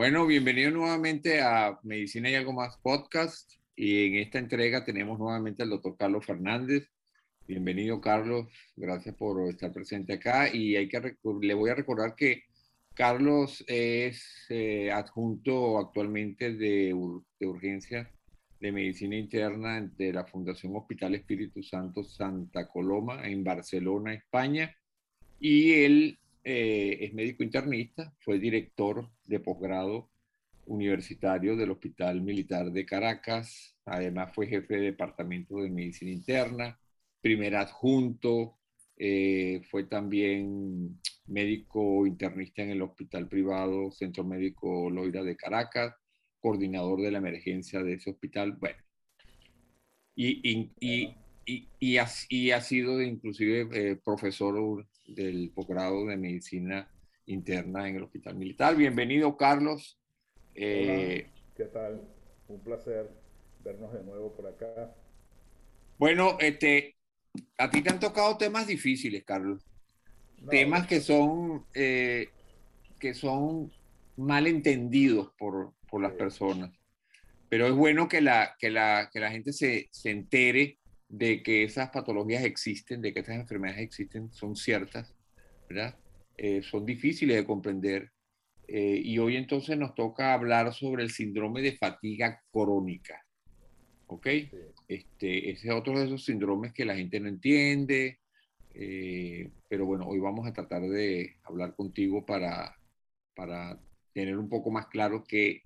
Bueno, bienvenido nuevamente a Medicina y algo más podcast. Y en esta entrega tenemos nuevamente al doctor Carlos Fernández. Bienvenido, Carlos. Gracias por estar presente acá. Y hay que le voy a recordar que Carlos es eh, adjunto actualmente de, de urgencia de medicina interna de la Fundación Hospital Espíritu Santo Santa Coloma en Barcelona, España. Y él eh, es médico internista, fue director de posgrado universitario del Hospital Militar de Caracas, además fue jefe de departamento de medicina interna, primer adjunto, eh, fue también médico internista en el hospital privado Centro Médico Loira de Caracas, coordinador de la emergencia de ese hospital, bueno. Y, y, y, y ha, ha, sido inclusive eh, profesor del posgrado de medicina interna en el Hospital Militar. Bienvenido, Carlos. Eh, ¿Qué tal? Un placer vernos de nuevo por acá. Bueno, este, a ti te han tocado temas difíciles, Carlos. temas que son, eh, que son mal entendidos por, por las personas. Pero es bueno que la, que la, que la gente se, se entere de que esas patologías existen, de que esas enfermedades existen, son ciertas, ¿verdad? Eh, son difíciles de comprender. Eh, y hoy entonces nos toca hablar sobre el síndrome de fatiga crónica. ¿Ok? Este, ese es otro de esos síndromes que la gente no entiende. Eh, pero bueno, hoy vamos a tratar de hablar contigo para, para tener un poco más claro que,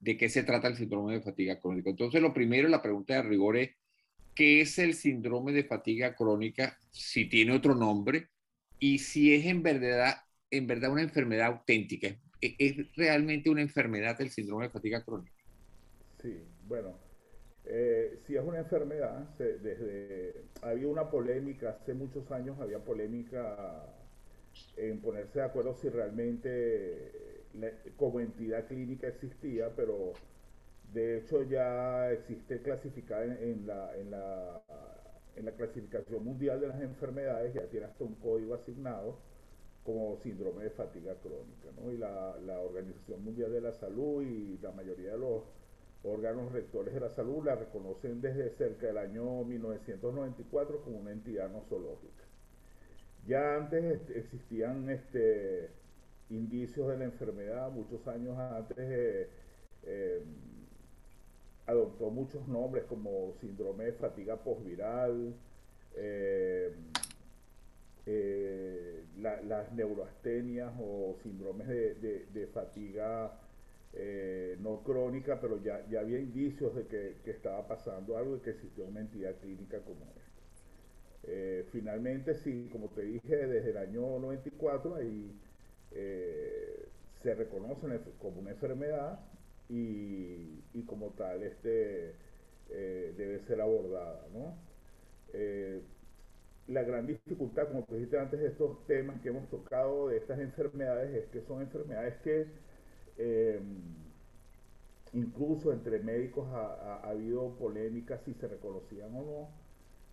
de qué se trata el síndrome de fatiga crónica. Entonces, lo primero, la pregunta de rigor es, qué es el síndrome de fatiga crónica, si tiene otro nombre y si es en verdad, en verdad una enfermedad auténtica. ¿Es, realmente una enfermedad el síndrome de fatiga crónica? Sí, bueno, eh, si es una enfermedad, desde, había una polémica, hace muchos años había polémica en ponerse de acuerdo si realmente como entidad clínica existía, pero de hecho, ya existe clasificada en, la, en, la, en la clasificación mundial de las enfermedades, ya tiene hasta un código asignado como síndrome de fatiga crónica. Y la, la Organización Mundial de la Salud y la mayoría de los órganos rectores de la salud la reconocen desde cerca del año 1994 como una entidad nosológica. Ya antes existían este, indicios de la enfermedad, muchos años antes. Eh, eh, adoptó muchos nombres como síndrome de fatiga posviral, eh, eh, las neuroastenias o síndromes de, fatiga eh, no crónica, pero ya, ya había indicios de que, estaba pasando algo y que existía una entidad clínica como esta. finalmente, sí, como te dije, desde el año 94 ahí se reconoce como una enfermedad y, como tal este, eh, debe ser abordada. ¿no? Eh, la gran dificultad, como tú dijiste antes, de estos temas que hemos tocado, de estas enfermedades, es que son enfermedades que em, incluso entre médicos ha, habido polémicas si se reconocían o no,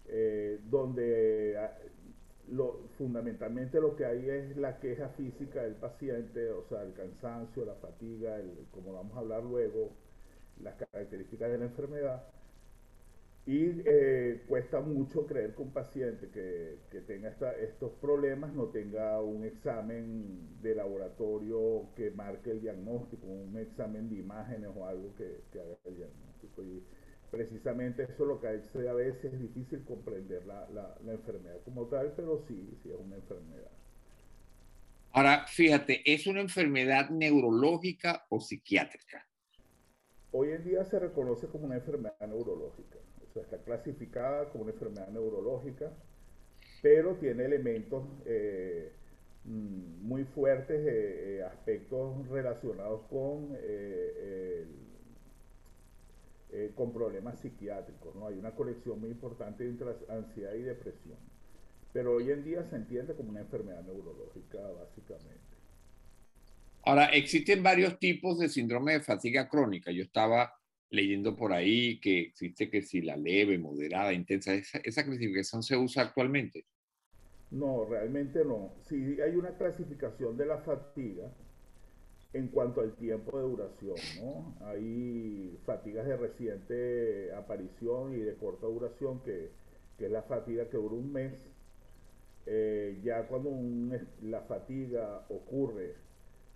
eh, donde lo, fundamentalmente lo que hay es la queja física del paciente, o sea, el cansancio, la fatiga, el, como vamos a hablar luego, las características de la enfermedad. Y eh, cuesta mucho creer que un paciente que, que tenga estos problemas no tenga un examen de laboratorio que marque el diagnóstico, un examen de imágenes o algo que, que haga el diagnóstico. Y, precisamente eso lo que hace a veces es difícil comprender la, la, enfermedad como tal, pero sí, sí es una enfermedad. Ahora, fíjate, ¿es una enfermedad neurológica o psiquiátrica? Hoy en día se reconoce como una enfermedad neurológica, o sea, está clasificada como una enfermedad neurológica, pero tiene elementos eh, mm, muy fuertes, eh, eh, aspectos relacionados con el eh, con problemas psiquiátricos. ¿no? Hay una conexión muy importante entre ansiedad y depresión. Pero hoy en día se entiende como una enfermedad neurológica, básicamente. Ahora, existen varios tipos de síndrome de fatiga crónica. Yo estaba leyendo por ahí que existe que si la leve, moderada, intensa, esa, esa clasificación se usa actualmente. No, realmente no. Sí hay una clasificación de la fatiga, en cuanto al tiempo de duración, ¿no? Hay fatigas de reciente aparición y de corta duración, que, es la fatiga que dura un mes. Eh, ya cuando la fatiga ocurre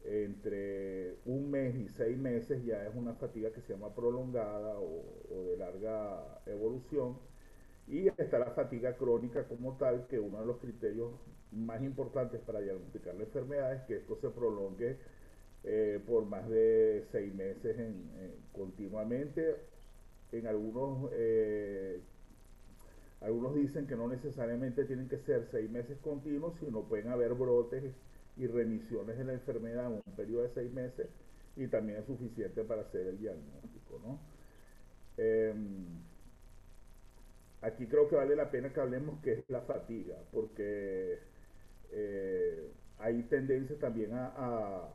entre un mes y seis meses, ya es una fatiga que se llama prolongada o, o de larga evolución. Y está la fatiga crónica como tal, que uno de los criterios más importantes para diagnosticar la enfermedad es que esto se prolongue eh, por más de seis meses continuamente. En algunos, eh, algunos dicen que no necesariamente tienen que ser seis meses continuos, sino pueden haber brotes y remisiones de la enfermedad en un periodo de seis meses y también es suficiente para hacer el diagnóstico. ¿no? Em, aquí creo que vale la pena que hablemos que es la fatiga, porque eh, hay tendencia también a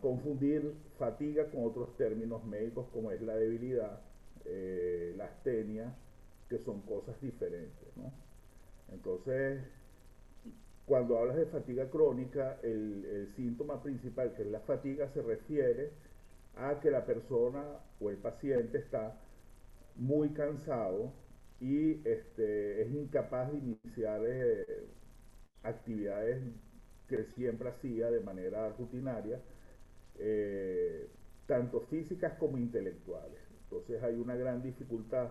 confundir fatiga con otros términos médicos como es la debilidad, eh, la astenia, que son cosas diferentes. ¿no? Entonces, cuando hablas de fatiga crónica, el, el, síntoma principal, que es la fatiga, se refiere a que la persona o el paciente está muy cansado y este, es incapaz de iniciar eh, actividades que siempre hacía de manera rutinaria eh, tanto físicas como intelectuales. Entonces hay una gran dificultad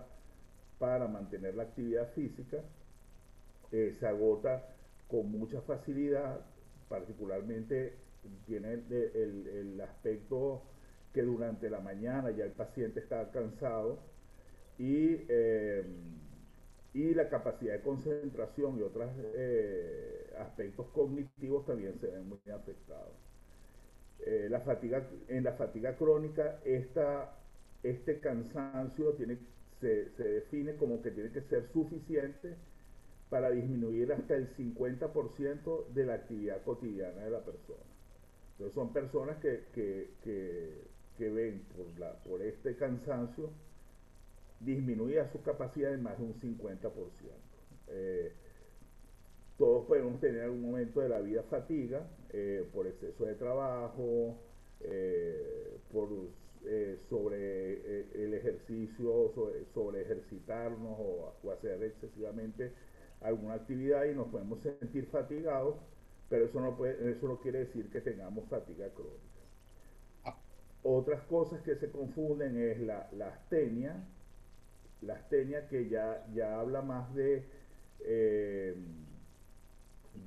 para mantener la actividad física, eh, se agota con mucha facilidad, particularmente tiene el, aspecto que durante la mañana ya el paciente está cansado y, eh, y la capacidad de concentración y otros aspectos cognitivos también se ven muy afectados. Eh, la fatiga, en la fatiga crónica, esta, este cansancio tiene, se, se, define como que tiene que ser suficiente para disminuir hasta el 50% de la actividad cotidiana de la persona. Entonces son personas que, que, que, ven por, la, por este cansancio disminuida su capacidad en más de un 50%. Eh, todos podemos tener algún momento de la vida fatiga eh, por exceso de trabajo, eh, por eh, sobre el ejercicio, sobre, ejercitarnos o, hacer excesivamente alguna actividad y nos podemos sentir fatigados, pero eso no, puede, eso no quiere decir que tengamos fatiga crónica. Ah. Otras cosas que se confunden es la, la astenia, la astenia que ya, ya habla más de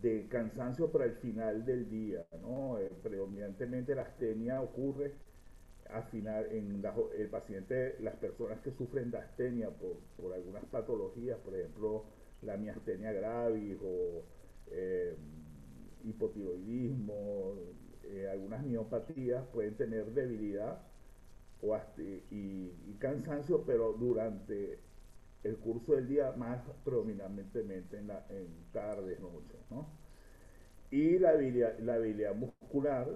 de cansancio para el final del día, ¿no? Eh, predominantemente la astenia ocurre al final en el paciente, las personas que sufren de astenia por, algunas patologías, por ejemplo, la miastenia gravis o eh, hipotiroidismo, eh, algunas miopatías pueden tener debilidad o y, y, cansancio, pero durante el curso del día más predominantemente en, la, en tardes, noches, ¿no? Y la debilidad, la muscular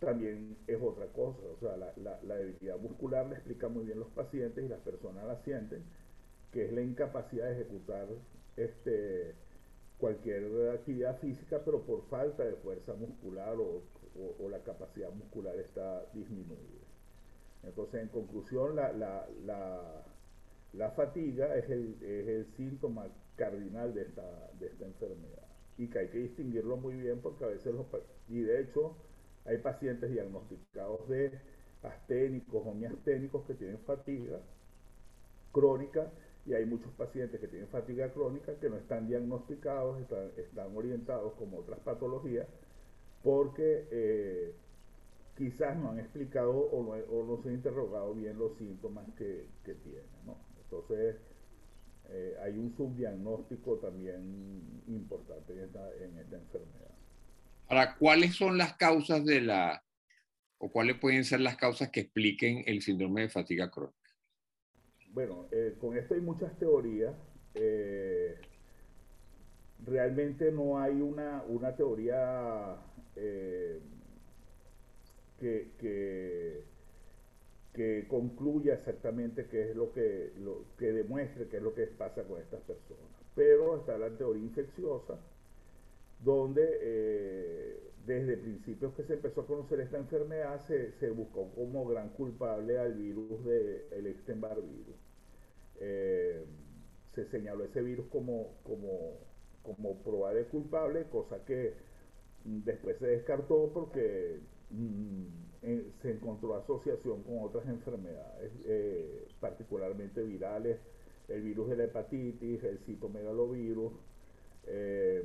también es otra cosa, o sea, la, la, debilidad muscular le explica muy bien los pacientes y las personas la sienten, que es la incapacidad de ejecutar este, cualquier actividad física, pero por falta de fuerza muscular o, la capacidad muscular está disminuida. Entonces, en conclusión, la, la, la fatiga es el, síntoma cardinal de esta enfermedad y que hay que distinguirlo muy bien porque a veces los y de hecho hay pacientes diagnosticados de asténicos o miasténicos que tienen fatiga crónica y hay muchos pacientes que tienen fatiga crónica que no están diagnosticados, están, orientados como otras patologías porque eh, quizás no han explicado o no, o no, se han interrogado bien los síntomas que, que tienen. ¿no? Entonces, eh, hay un subdiagnóstico también importante en esta, enfermedad. Ahora, ¿cuáles son las causas de la, o cuáles pueden ser las causas que expliquen el síndrome de fatiga crónica? Bueno, eh, con esto hay muchas teorías. Eh, realmente no hay una, una teoría que que concluya exactamente qué es lo que, lo, que demuestre qué es lo que pasa con estas personas. Pero está la teoría infecciosa, donde eh, desde principios que se empezó a conocer esta enfermedad se, se buscó como gran culpable al virus del el Epstein-Barr virus. Eh, se señaló ese virus como, como, como probable culpable, cosa que después se descartó porque mm, se encontró asociación con otras enfermedades, eh, particularmente virales, el virus de la hepatitis, el citomegalovirus, eh,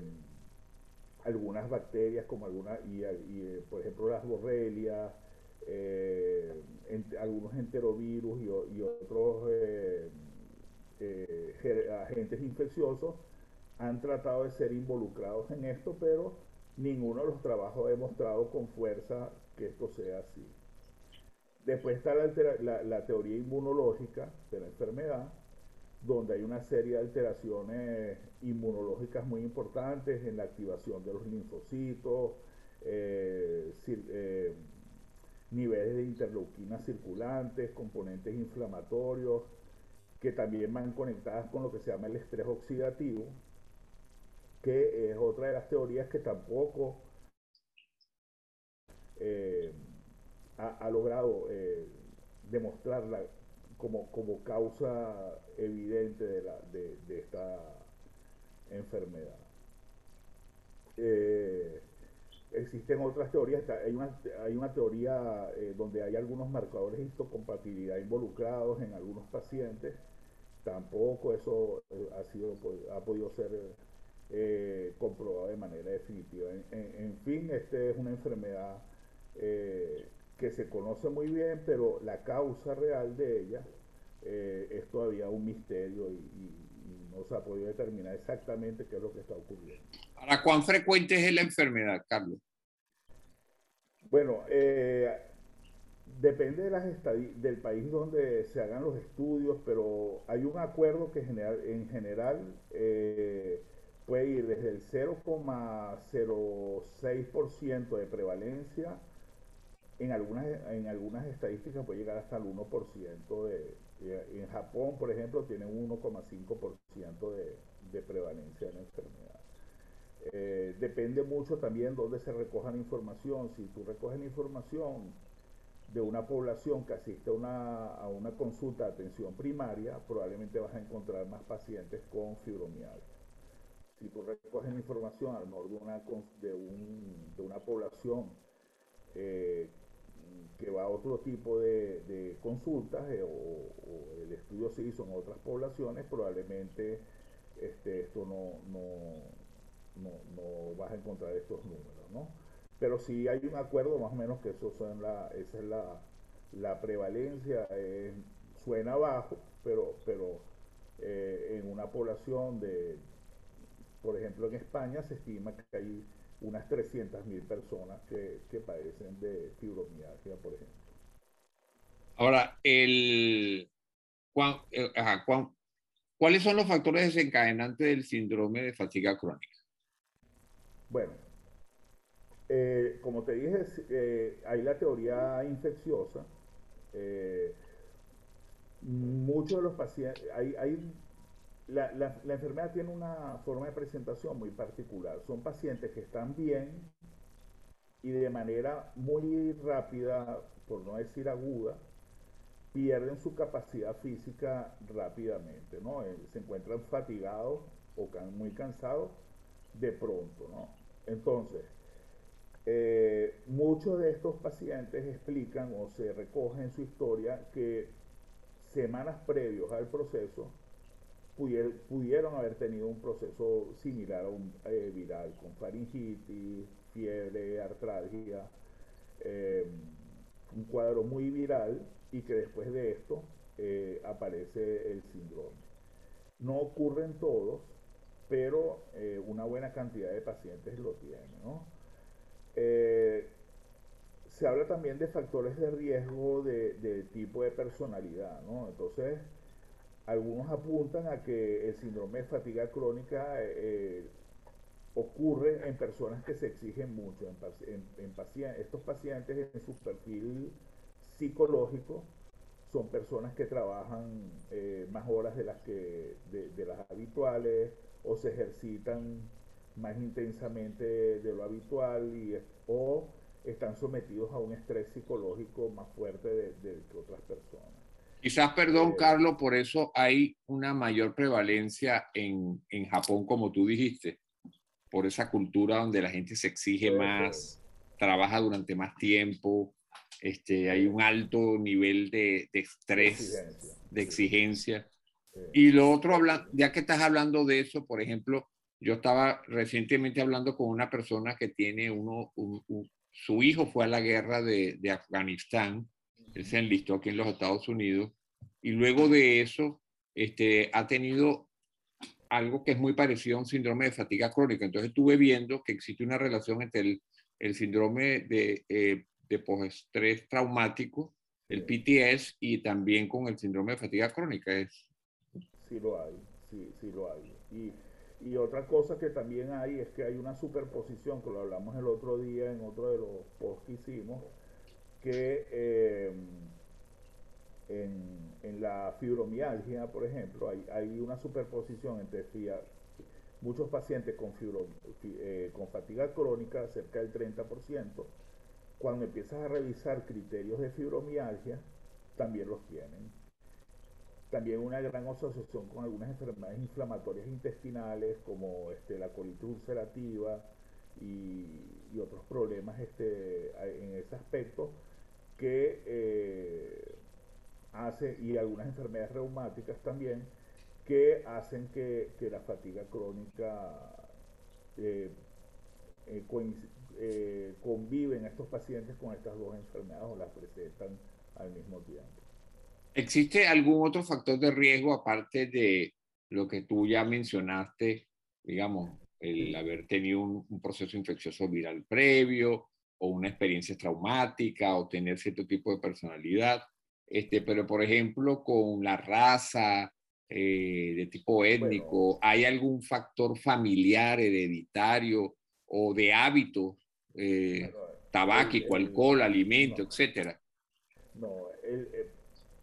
algunas bacterias como algunas, y, eh, por ejemplo las borrelias, algunos enterovirus y, otros agentes infecciosos han tratado de ser involucrados en esto, pero ninguno de los trabajos ha demostrado con fuerza que esto sea así. Después está la, teoría inmunológica de la enfermedad, donde hay una serie de alteraciones inmunológicas muy importantes en la activación de los linfocitos, eh, eh, niveles de interleuquinas circulantes, componentes inflamatorios, que también van conectadas con lo que se llama el estrés oxidativo, que es otra de las teorías que tampoco eh, ha, logrado eh, demostrarla como, como, causa evidente de, la, de, esta enfermedad. Eh, existen otras teorías, hay una, hay una teoría donde hay algunos marcadores de histocompatibilidad involucrados en algunos pacientes, tampoco eso ha, sido, ha podido ser comprobado de manera definitiva. En, fin, esta es una enfermedad eh, que se conoce muy bien, pero la causa real de ella eh, es todavía un misterio y, no se ha podido determinar exactamente qué es lo que está ocurriendo. ¿Para cuán frecuente es la enfermedad, Carlos? Bueno, eh, depende de las del país donde se hagan los estudios, pero hay un acuerdo que general, en general puede ir desde el 0,06% de prevalencia en algunas, en algunas estadísticas puede llegar hasta el 1% de, en Japón, por ejemplo, tiene un 1,5% de, de prevalencia de la enfermedad. Eh, depende mucho también dónde se recoja la información. Si tú recoges la información de una población que asiste a una, a una consulta de atención primaria, probablemente vas a encontrar más pacientes con fibromialgia. Si tú recoges la información mejor de una, de, un, de una población eh, que va a otro tipo de, consultas eh, o, el estudio se hizo en otras poblaciones, probablemente este, esto no, no, no, vas a encontrar estos números, ¿no? Pero sí hay un acuerdo más o menos que eso son la, esa es la, la prevalencia, eh, suena bajo, pero, pero eh, en una población de, por ejemplo en España se estima que hay unas 300.000 personas que, que, padecen de fibromialgia, por ejemplo. Ahora, el, eh, ¿cuáles son los factores desencadenantes del síndrome de fatiga crónica? Bueno, eh, como te dije, eh, hay la teoría infecciosa. muchos de los pacientes, hay, hay la, la, enfermedad tiene una forma de presentación muy particular. Son pacientes que están bien y de manera muy rápida, por no decir aguda, pierden su capacidad física rápidamente, ¿no? Eh, se encuentran fatigados o muy cansados de pronto, ¿no? Entonces, eh, muchos de estos pacientes explican o se recogen su historia que semanas previos al proceso pudieron haber tenido un proceso similar a un eh, viral, con faringitis, fiebre, artralgia, eh, un cuadro muy viral y que después de esto eh, aparece el síndrome. No ocurren todos, pero una buena cantidad de pacientes lo tienen. se habla también de factores de riesgo de, de tipo de personalidad, ¿no? Entonces, algunos apuntan a que el síndrome de fatiga crónica eh, eh, ocurre en personas que se exigen mucho, en, pacientes, estos pacientes en su perfil psicológico son personas que trabajan eh, más horas de las habituales o se ejercitan más intensamente de lo habitual y, o están sometidos a un estrés psicológico más fuerte que otras personas. Quizás, perdón, Carlos, por eso hay una mayor prevalencia en, en, Japón, como tú dijiste, por esa cultura donde la gente se exige más, trabaja durante más tiempo, este, hay un alto nivel de, de estrés, de exigencia. Y lo otro, ya que estás hablando de eso, por ejemplo, yo estaba recientemente hablando con una persona que tiene uno, su hijo fue a la guerra de, de, Afganistán, él se enlistó aquí en los Estados Unidos, y luego de eso este, ha tenido algo que es muy parecido a un síndrome de fatiga crónica. Entonces estuve viendo que existe una relación entre el, el síndrome de, eh, de postestrés traumático, el PTS, y también con el síndrome de fatiga crónica. Es... Sí lo hay, sí, sí lo hay. Y y otra cosa que también hay es que hay una superposición, que lo hablamos el otro día en otro de los posts que hicimos, que eh, en, la fibromialgia, por ejemplo, hay, hay una superposición entre muchos pacientes con, fibro, eh, con fatiga crónica, cerca del 30%, cuando empiezas a revisar criterios de fibromialgia, también los tienen. También una gran asociación con algunas enfermedades inflamatorias intestinales como este, la colitis ulcerativa y, otros problemas este, en ese aspecto que eh, hace, y algunas enfermedades reumáticas también, que hacen que, la fatiga crónica eh, eh, convive en estos pacientes con estas dos enfermedades o las presentan al mismo tiempo. ¿Existe algún otro factor de riesgo aparte de lo que tú ya mencionaste, digamos, el haber tenido un, proceso infeccioso viral previo o una experiencia traumática o tener cierto tipo de personalidad? Este, pero, por ejemplo, con la raza eh, de tipo étnico, ¿hay algún factor familiar, hereditario o de hábitos, eh, tabáquico, alcohol, alimento, etcétera? No, el,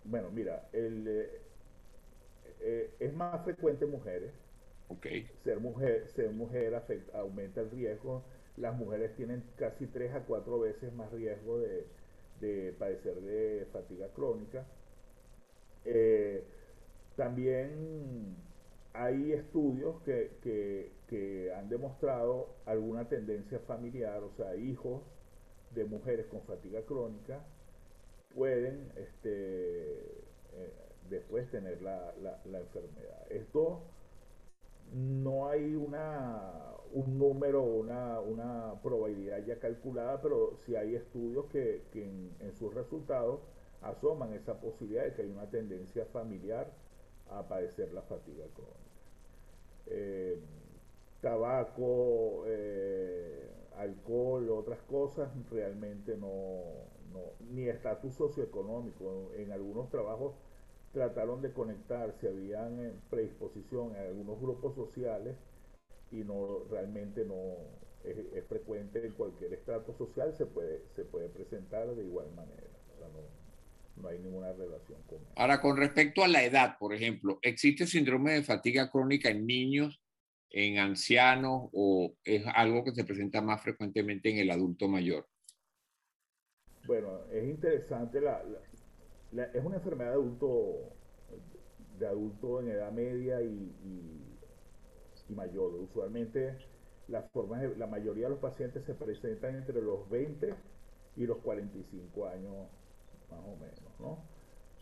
bueno, mira, eh, eh, es más frecuente en mujeres. Okay. Ser mujer, ser mujer aumenta el riesgo. Las mujeres tienen casi tres a cuatro veces más riesgo de, padecer de fatiga crónica. Eh, también hay estudios que, que, han demostrado alguna tendencia familiar, o sea, hijos de mujeres con fatiga crónica pueden este, eh, después tener la, la, enfermedad. Esto no hay una, un número, una, una probabilidad ya calculada, pero sí hay estudios que, que en, sus resultados asoman esa posibilidad de que hay una tendencia familiar a padecer la fatiga crónica. Eh, tabaco, eh, alcohol, otras cosas realmente no, ni estatus socioeconómico. En, algunos trabajos trataron de conectar si habían eh, predisposición en algunos grupos sociales y no realmente no es, frecuente en cualquier estrato social se puede se puede presentar de igual manera. No, hay ninguna relación con ahora con respecto a la edad por ejemplo existe síndrome de fatiga crónica en niños en ancianos o es algo que se presenta más frecuentemente en el adulto mayor bueno, es interesante, la, es una enfermedad de adulto, de adulto en edad media y, mayor. Usualmente las formas, la mayoría de los pacientes se presentan entre los 20 y los 45 años, más o menos, ¿no?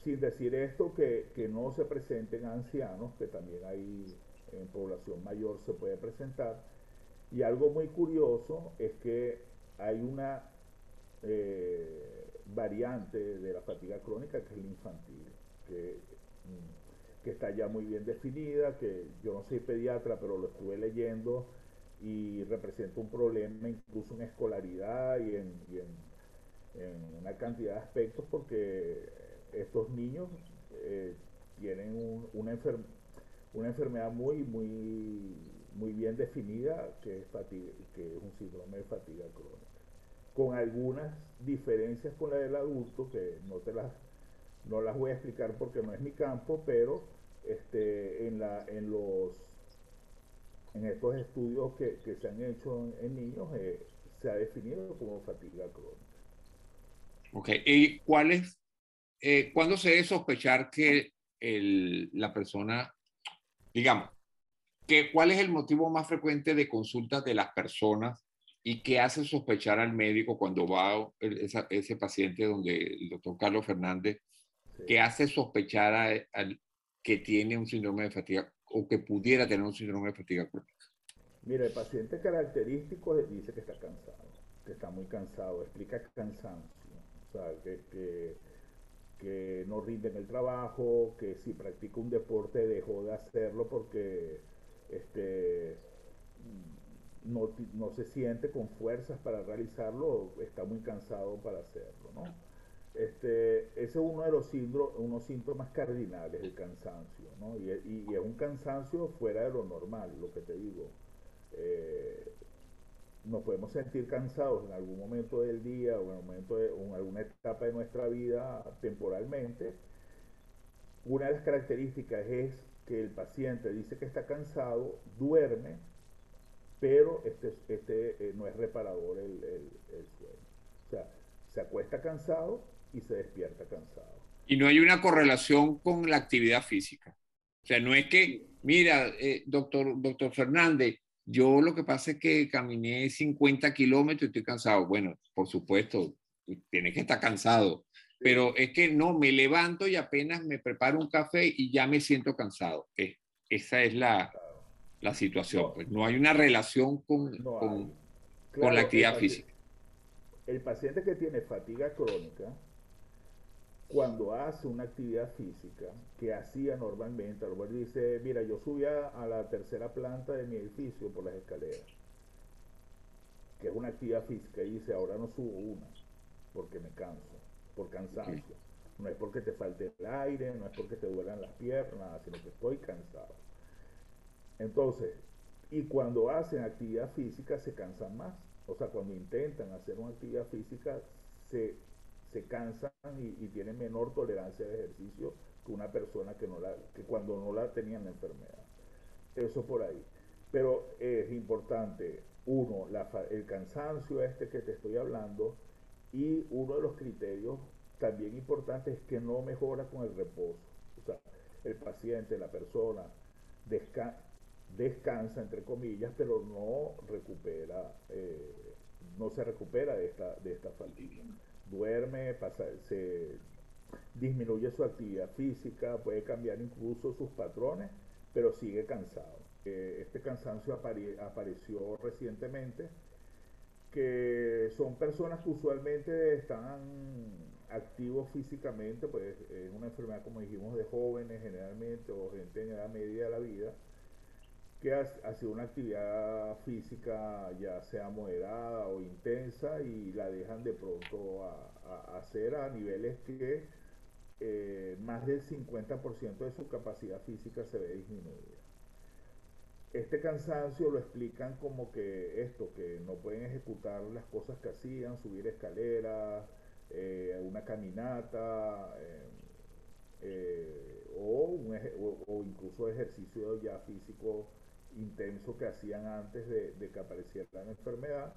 Sin decir esto que, que no se presenten ancianos, que también hay en población mayor se puede presentar. Y algo muy curioso es que hay una eh, variante de la fatiga crónica, que es la infantil, que, mm, que, está ya muy bien definida, que yo no soy pediatra, pero lo estuve leyendo y representa un problema incluso en escolaridad y en, en, una cantidad de aspectos porque estos niños eh, tienen una, una enfermedad muy, muy, muy bien definida que es, fatiga, que es un síndrome de fatiga crónica con algunas diferencias con la del adulto, que no te las, no las voy a explicar porque no es mi campo, pero este, en, la, en los en estos estudios que, que se han hecho en, niños, eh, se ha definido como fatiga crónica. Ok, ¿y cuál es, eh, cuándo se debe sospechar que el, la persona, digamos, que, cuál es el motivo más frecuente de consultas de las personas y qué hace sospechar al médico cuando va ese paciente donde el doctor Carlos Fernández, qué hace sospechar al que tiene un síndrome de fatiga o que pudiera tener un síndrome de fatiga crónica? Mira, el paciente característico dice que está cansado, que está muy cansado, explica cansancio, o sea, que, que, que no rinde en el trabajo, que si practica un deporte dejó de hacerlo porque este, no, se siente con fuerzas para realizarlo, está muy cansado para hacerlo, ¿no? Este, ese es uno de los síntomas cardinales del cansancio, ¿no? Y, es un cansancio fuera de lo normal, lo que te digo. Eh, nos podemos sentir cansados en algún momento del día o en, momento de, o en alguna etapa de nuestra vida temporalmente. Una de las características es que el paciente dice que está cansado, duerme, pero este, este eh, no es reparador el, el, sueño. O sea, se acuesta cansado y se despierta cansado. Y no hay una correlación con la actividad física. O sea, no es que, mira, eh, doctor, doctor Fernández, yo lo que pasa es que caminé 50 kilómetros y estoy cansado. Bueno, por supuesto, tienes que estar cansado, pero es que no, me levanto y apenas me preparo un café y ya me siento cansado. esa es la, la situación. No, pues no hay una relación con, con, con la actividad física. El paciente que tiene fatiga crónica, cuando hace una actividad física que hacía normalmente, a lo mejor dice, mira, yo subía a la tercera planta de mi edificio por las escaleras, que es una actividad física, y dice, ahora no subo una, porque me canso por cansancio. No es porque te falte el aire, no es porque te duelan las piernas, sino que estoy cansado. Entonces, y cuando hacen actividad física se cansan más. O sea, cuando intentan hacer una actividad física se, se cansan y, tienen menor tolerancia de ejercicio que una persona que, no la, que cuando no la tenían la enfermedad. Eso por ahí. Pero es importante, uno, el cansancio este que te estoy hablando, y uno de los criterios también importantes es que no mejora con el reposo. O sea, el paciente, la persona, descansa, entre comillas, pero no recupera, eh, no se recupera de esta, de esta fatiga. Duerme, pasa, se disminuye su actividad física, puede cambiar incluso sus patrones, pero sigue cansado. Eh, este cansancio apareció recientemente que son personas que usualmente están activos físicamente, pues es una enfermedad, como dijimos, de jóvenes generalmente o gente en edad media de la vida, que ha, sido una actividad física ya sea moderada o intensa y la dejan de pronto a, hacer a niveles que eh, más del 50% de su capacidad física se ve disminuida. Este cansancio lo explican como que esto, que no pueden ejecutar las cosas que hacían, subir escaleras, eh, una caminata, eh, eh, o, o, incluso ejercicio ya físico intenso que hacían antes de, que apareciera la enfermedad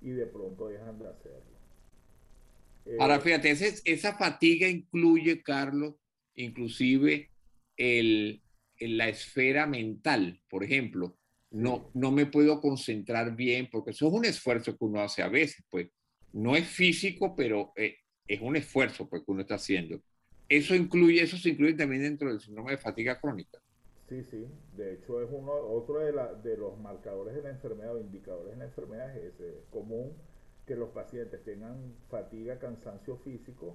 y de pronto dejan de hacerlo. Ahora, fíjate, esa fatiga incluye, Carlos, inclusive el, en la esfera mental, por ejemplo, no, no me puedo concentrar bien porque eso es un esfuerzo que uno hace a veces, pues no es físico, pero eh, es un esfuerzo pues, que uno está haciendo. Eso incluye, eso se incluye también dentro del síndrome de fatiga crónica. Sí, sí, de hecho es uno, otro de, los marcadores de la enfermedad o indicadores de la enfermedad es común que los pacientes tengan fatiga, cansancio físico,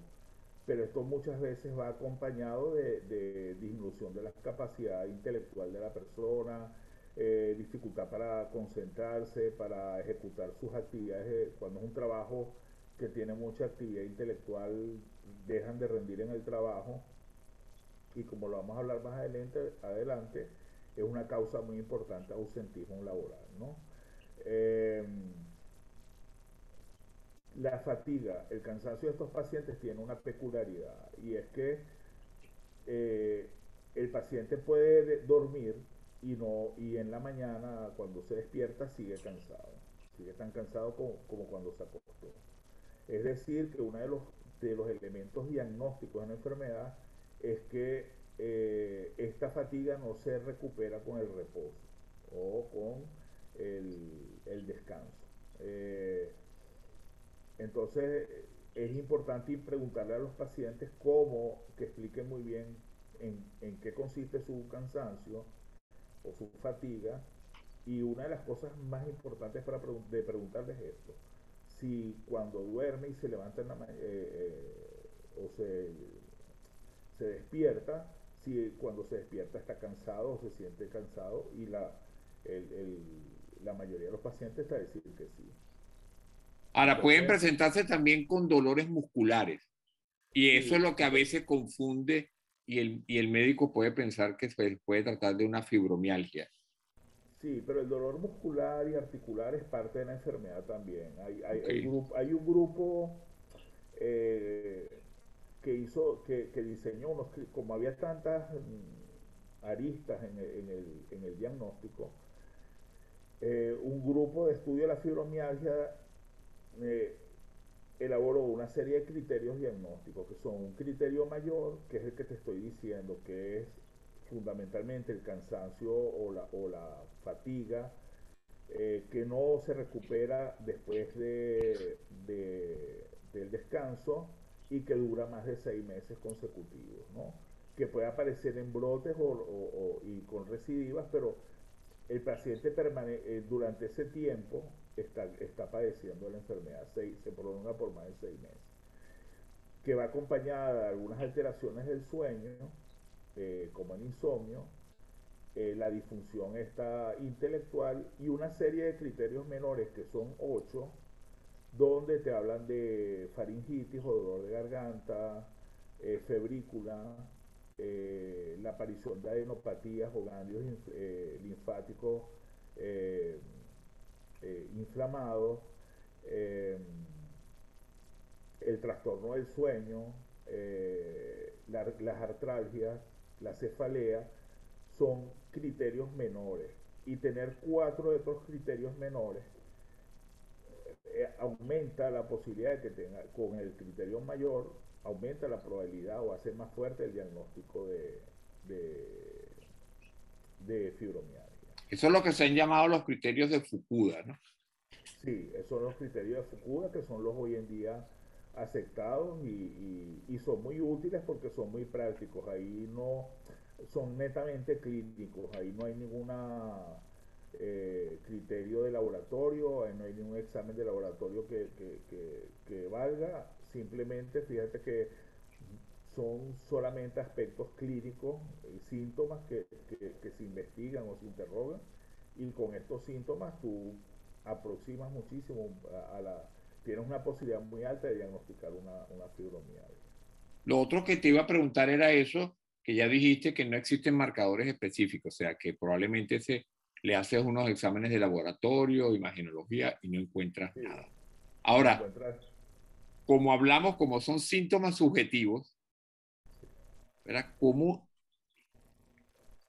pero esto muchas veces va acompañado de, disminución de la capacidad intelectual de la persona, eh, dificultad para concentrarse, para ejecutar sus actividades. Cuando es un trabajo que tiene mucha actividad intelectual, dejan de rendir en el trabajo y como lo vamos a hablar más adelante, adelante es una causa muy importante ausentismo laboral. ¿no? Eh, la fatiga, el cansancio de estos pacientes tiene una peculiaridad y es que eh, el paciente puede dormir y, no, y en la mañana cuando se despierta sigue cansado, sigue tan cansado como, como cuando se acostó. Es decir, que uno de los, de los elementos diagnósticos de la enfermedad es que eh, esta fatiga no se recupera con el reposo o con el, descanso. Eh, entonces es importante preguntarle a los pacientes cómo, que expliquen muy bien en, qué consiste su cansancio o su fatiga. Y una de las cosas más importantes para de preguntarles es esto si cuando duerme y se levanta eh, o se, se, despierta, si cuando se despierta está cansado o se siente cansado y la, la mayoría de los pacientes está a decir que sí. Ahora, pueden presentarse también con dolores musculares y eso es lo que a veces confunde y el, y el médico puede pensar que se puede tratar de una fibromialgia. Sí, pero el dolor muscular y articular es parte de la enfermedad también. Hay, hay, hay un grupo eh, que hizo, que, diseñó unos, como había tantas mm, aristas en el, diagnóstico, eh, un grupo de estudio de la fibromialgia eh, elaboró una serie de criterios diagnósticos, que son un criterio mayor, que es el que te estoy diciendo, que es fundamentalmente el cansancio o la, o la fatiga, eh, que no se recupera después de, del descanso y que dura más de seis meses consecutivos, ¿no? que puede aparecer en brotes o, y con recidivas, pero el paciente eh, durante ese tiempo está, está padeciendo la enfermedad, se, se prolonga por más de seis meses, que va acompañada de algunas alteraciones del sueño, eh, como el insomnio, eh, la disfunción está intelectual y una serie de criterios menores que son ocho, donde te hablan de faringitis o dolor de garganta, eh, febrícula, la aparición de adenopatías o ganglios linfáticos inflamados, el trastorno del sueño, las artralgias, la cefalea, son criterios menores. Y tener cuatro de estos criterios menores eh, aumenta la posibilidad de que tenga, con el criterio mayor, aumenta la probabilidad o hace más fuerte el diagnóstico de, de, fibromialgia. Eso es lo que se han llamado los criterios de Fukuda, ¿no? Sí, esos son los criterios de Fukuda que son los hoy en día aceptados y, son muy útiles porque son muy prácticos. Ahí no son netamente clínicos, ahí no hay ninguna eh, criterio de laboratorio, no hay ningún examen de laboratorio que, que, valga. Simplemente fíjate que son solamente aspectos clínicos, y síntomas que, se investigan o se interrogan y con estos síntomas tú aproximas muchísimo a la tienes una posibilidad muy alta de diagnosticar una, una fibromialgia. Lo otro que te iba a preguntar era eso, que ya dijiste que no existen marcadores específicos, o sea, que probablemente se, le haces unos exámenes de laboratorio, imagenología, y no encuentras nada. Ahora, como hablamos, como son síntomas subjetivos, ¿cómo,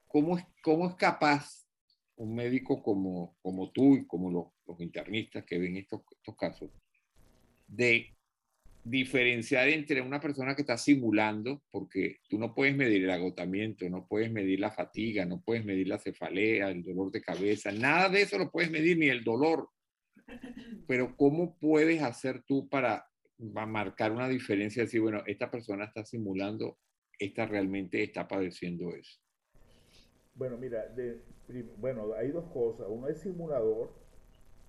cómo, es, ¿cómo es capaz un médico como, como tú y como los, los internistas que ven estos, estos casos de diferenciar entre una persona que está simulando, porque tú no puedes medir el agotamiento, no puedes medir la fatiga, no puedes medir la cefalea, el dolor de cabeza, nada de eso lo puedes medir, ni el dolor. Pero ¿cómo puedes hacer tú para, marcar una diferencia? Decir, bueno, esta persona está simulando, esta realmente está padeciendo eso. Bueno, mira, bueno, hay dos cosas. Uno es simulador,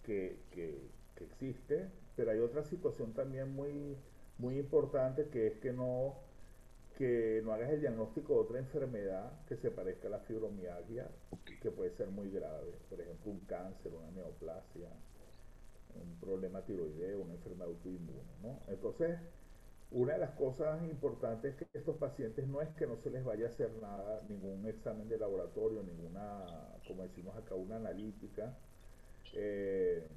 que, que, que existe, pero hay otra situación también muy, muy importante que es que no, que no hagas el diagnóstico de otra enfermedad que se parezca a la fibromialgia, que puede ser muy grave, por ejemplo un cáncer, una neoplasia, un problema tiroideo, una enfermedad autoinmune. ¿no? Entonces, una de las cosas importantes es que estos pacientes no es que no se les vaya a hacer nada, ningún examen de laboratorio, ninguna, como decimos acá, una analítica. Eh,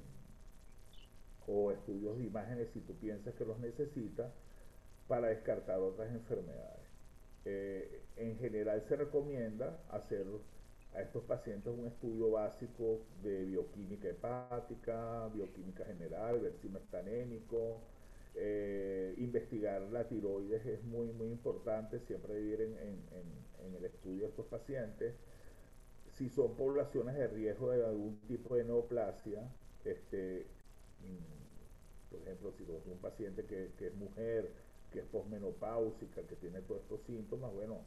o estudios de imágenes si tú piensas que los necesitas para descartar otras enfermedades. Eh, en general se recomienda hacer a estos pacientes un estudio básico de bioquímica hepática, bioquímica general, ver si anémico, eh, investigar la tiroides es muy, muy importante, siempre vivir en, en, el estudio de estos pacientes. Si son poblaciones de riesgo de algún tipo de neoplasia, este, por ejemplo, si es un paciente que, que es mujer, que es posmenopáusica, que tiene todos estos síntomas, bueno,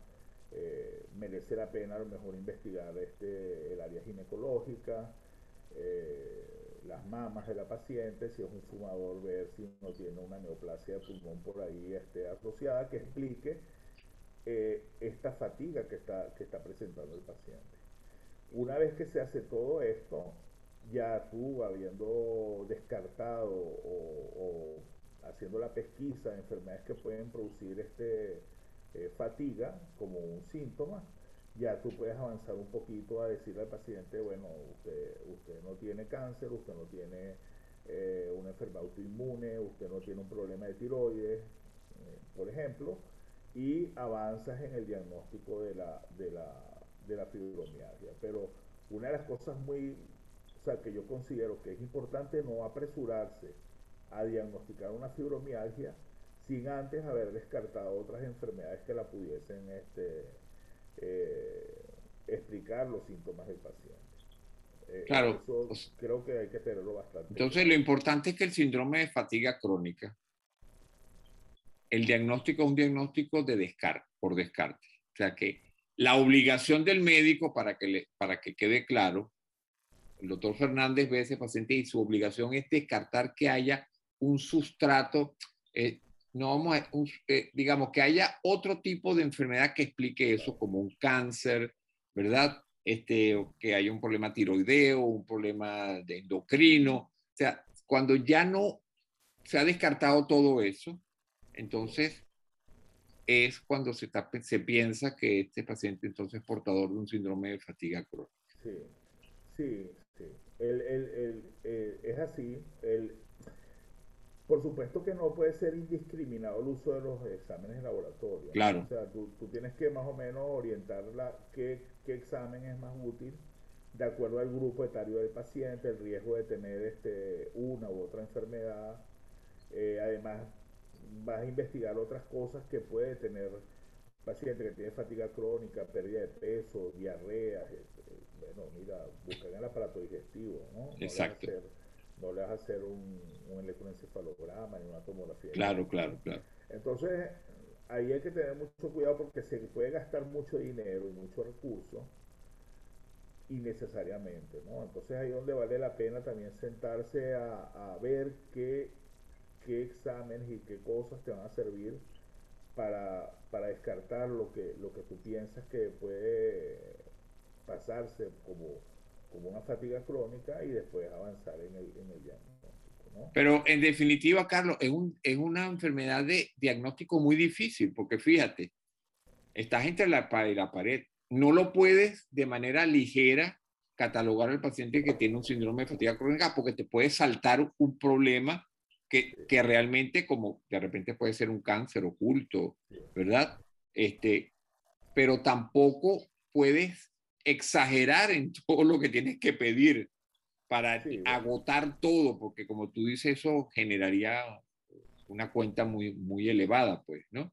eh, merece la pena a lo mejor investigar este, el área ginecológica, eh, las mamas de la paciente, si es un fumador, ver si no tiene una neoplasia de pulmón por ahí este, asociada que explique eh, esta fatiga que está, que está presentando el paciente. Una vez que se hace todo esto, ya tú habiendo descartado o, haciendo la pesquisa de enfermedades que pueden producir este, eh, fatiga como un síntoma, ya tú puedes avanzar un poquito a decirle al paciente, bueno, usted, usted no tiene cáncer, usted no tiene eh, una enfermedad autoinmune, usted no tiene un problema de tiroides, eh, por ejemplo, y avanzas en el diagnóstico de la, de la, de la fibromialgia. Pero una de las cosas muy, o sea, que yo considero que es importante no apresurarse a diagnosticar una fibromialgia sin antes haber descartado otras enfermedades que la pudiesen este, eh, explicar los síntomas del paciente. Eh, claro. creo que hay que tenerlo bastante. Entonces, lo importante es que el síndrome de fatiga crónica, el diagnóstico es un diagnóstico de descarte, por descarte. O sea que la obligación del médico, para que, le, para que quede claro, el doctor Fernández ve a ese paciente y su obligación es descartar que haya un sustrato eh, no vamos eh, digamos, que haya otro tipo de enfermedad que explique eso, como un cáncer, ¿verdad? Este, que haya un problema tiroideo, un problema de endocrino. O sea, cuando ya no se ha descartado todo eso, entonces es cuando se, se piensa que este paciente entonces es portador de un síndrome de fatiga crónica. Sí, sí. El, el, el, es así. El, por supuesto que no puede ser indiscriminado el uso de los exámenes en laboratorio. Claro. O sea, tú, tienes que más o menos orientar qué, qué, examen es más útil de acuerdo al grupo etario del paciente, el riesgo de tener este, una u otra enfermedad. Eh, además, vas a investigar otras cosas que puede tener paciente que tiene fatiga crónica, pérdida de peso, diarrea. Este, bueno, mira, buscan el aparato digestivo, ¿no? Exacto no le vas a hacer un, un electroencefalograma ni una tomografía. Claro, claro, claro. Entonces, ahí hay que tener mucho cuidado porque se puede gastar mucho dinero y mucho recursos innecesariamente, ¿no? Entonces ahí es donde vale la pena también sentarse a, a ver qué, qué exámenes y qué cosas te van a servir para, para descartar lo que, lo que tú piensas que puede pasarse como como una fatiga crónica y después avanzar en el, en el diagnóstico. ¿no? Pero en definitiva, Carlos, es, un, es una enfermedad de diagnóstico muy difícil, porque fíjate, estás entre la pared y la pared. No lo puedes de manera ligera catalogar al paciente que tiene un síndrome de fatiga crónica porque te puede saltar un problema que, que realmente como de repente puede ser un cáncer oculto, ¿verdad? Este, pero tampoco puedes exagerar en todo lo que tienes que pedir para agotar todo, porque como tú dices, eso generaría una cuenta muy, muy elevada, pues, ¿no?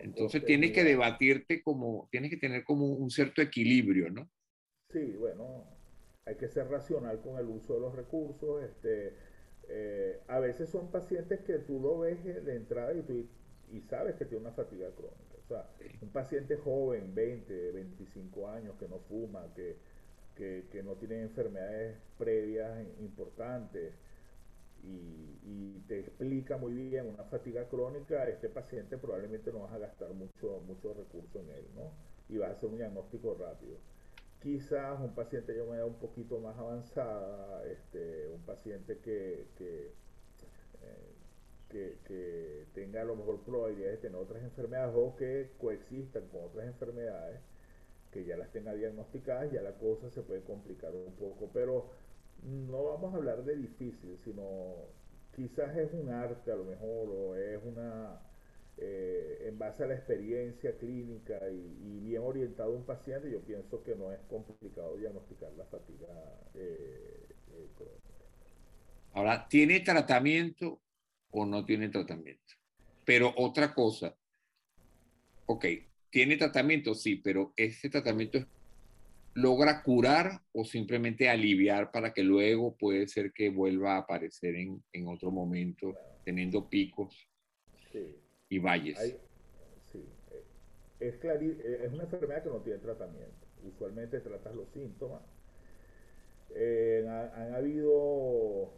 Entonces tienes que debatirte como, tienes que tener como un cierto equilibrio, ¿no? Sí, bueno, hay que ser racional con el uso de los recursos. Este, eh, a veces son pacientes que tú lo ves de entrada y, tú, y sabes que tiene una fatiga crónica. O sea, un paciente joven, 20, 25 años, que no fuma, que, que, no tiene enfermedades previas importantes y, te explica muy bien una fatiga crónica, este paciente probablemente no vas a gastar mucho, mucho recurso en él, ¿no? Y vas a hacer un diagnóstico rápido. Quizás un paciente de una edad un poquito más avanzada, este, un paciente que, que que, tenga a lo mejor probabilidades de tener otras enfermedades o que coexistan con otras enfermedades que ya las tenga diagnosticadas, ya la cosa se puede complicar un poco, pero no vamos a hablar de difícil, sino quizás es un arte a lo mejor o es una eh, en base a la experiencia clínica y, bien orientado a un paciente, yo pienso que no es complicado diagnosticar la fatiga eh, eh, crónica. Ahora, ¿tiene tratamiento o no tiene tratamiento? Pero otra cosa, ok, tiene tratamiento, sí, pero ese tratamiento logra curar o simplemente aliviar para que luego puede ser que vuelva a aparecer en, en otro momento, teniendo picos. Sí y valles. sí, eh, es, eh, es una enfermedad que no tiene tratamiento. Usualmente tratas los síntomas. Eh, han, habido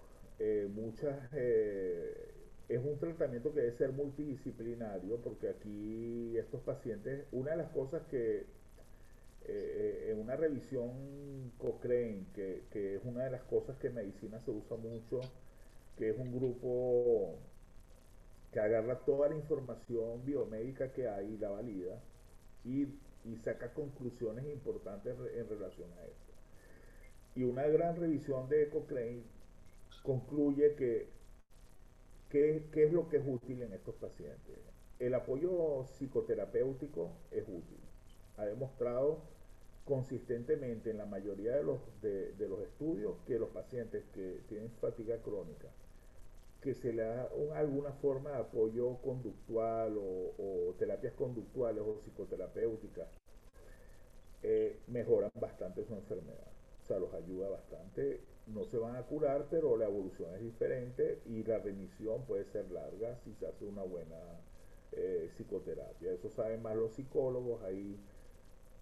muchas... es un tratamiento que debe ser multidisciplinario porque aquí estos pacientes, una de las cosas que en una revisión Cochrane, que, que, es una de las cosas que en medicina se usa mucho, que es un grupo que agarra toda la información biomédica que hay y la valida y, saca conclusiones importantes en relación a esto. Y una gran revisión de Cochrane concluye que ¿qué, es lo que es útil en estos pacientes? El apoyo psicoterapéutico es útil. Ha demostrado consistentemente en la mayoría de los, de los estudios que los pacientes que tienen fatiga crónica que se le da alguna forma de apoyo conductual o, terapias conductuales o psicoterapéuticas, eh, mejoran bastante su enfermedad. O sea, los ayuda bastante. No se van a curar, pero la evolución es diferente y la remisión puede ser larga si se hace una buena eh, psicoterapia. Eso saben más los psicólogos, hay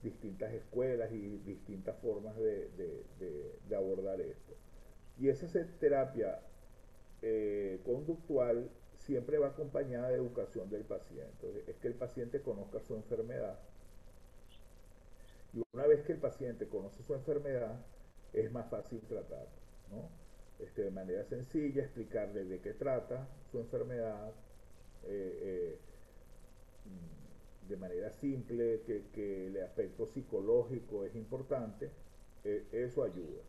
distintas escuelas y distintas formas de, de abordar esto. Y esa terapia eh, conductual siempre va acompañada de educación del paciente. Es que el paciente conozca su enfermedad. Y una vez que el paciente conoce su enfermedad, es más fácil tratar, ¿no? Este, de manera sencilla, explicarle de qué trata su enfermedad, eh, eh, de manera simple, que, que, el aspecto psicológico es importante, eso ayuda.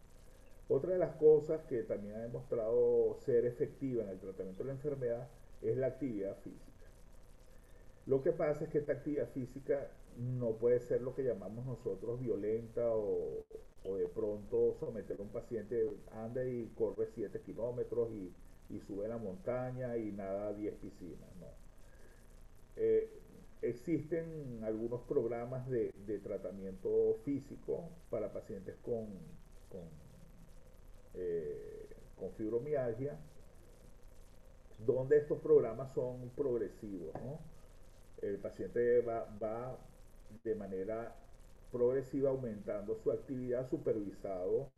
Otra de las cosas que también ha demostrado ser efectiva en el tratamiento de la enfermedad es la actividad física. Lo que pasa es que esta actividad física no puede ser lo que llamamos nosotros violenta o, de pronto someter a un paciente, anda y corre 7 kilómetros y, sube la montaña y nada 10 piscinas. No. Eh, existen algunos programas de, tratamiento físico para pacientes con eh, con fibromialgia, donde estos programas son progresivos. El paciente va, de manera progresiva aumentando su actividad supervisado,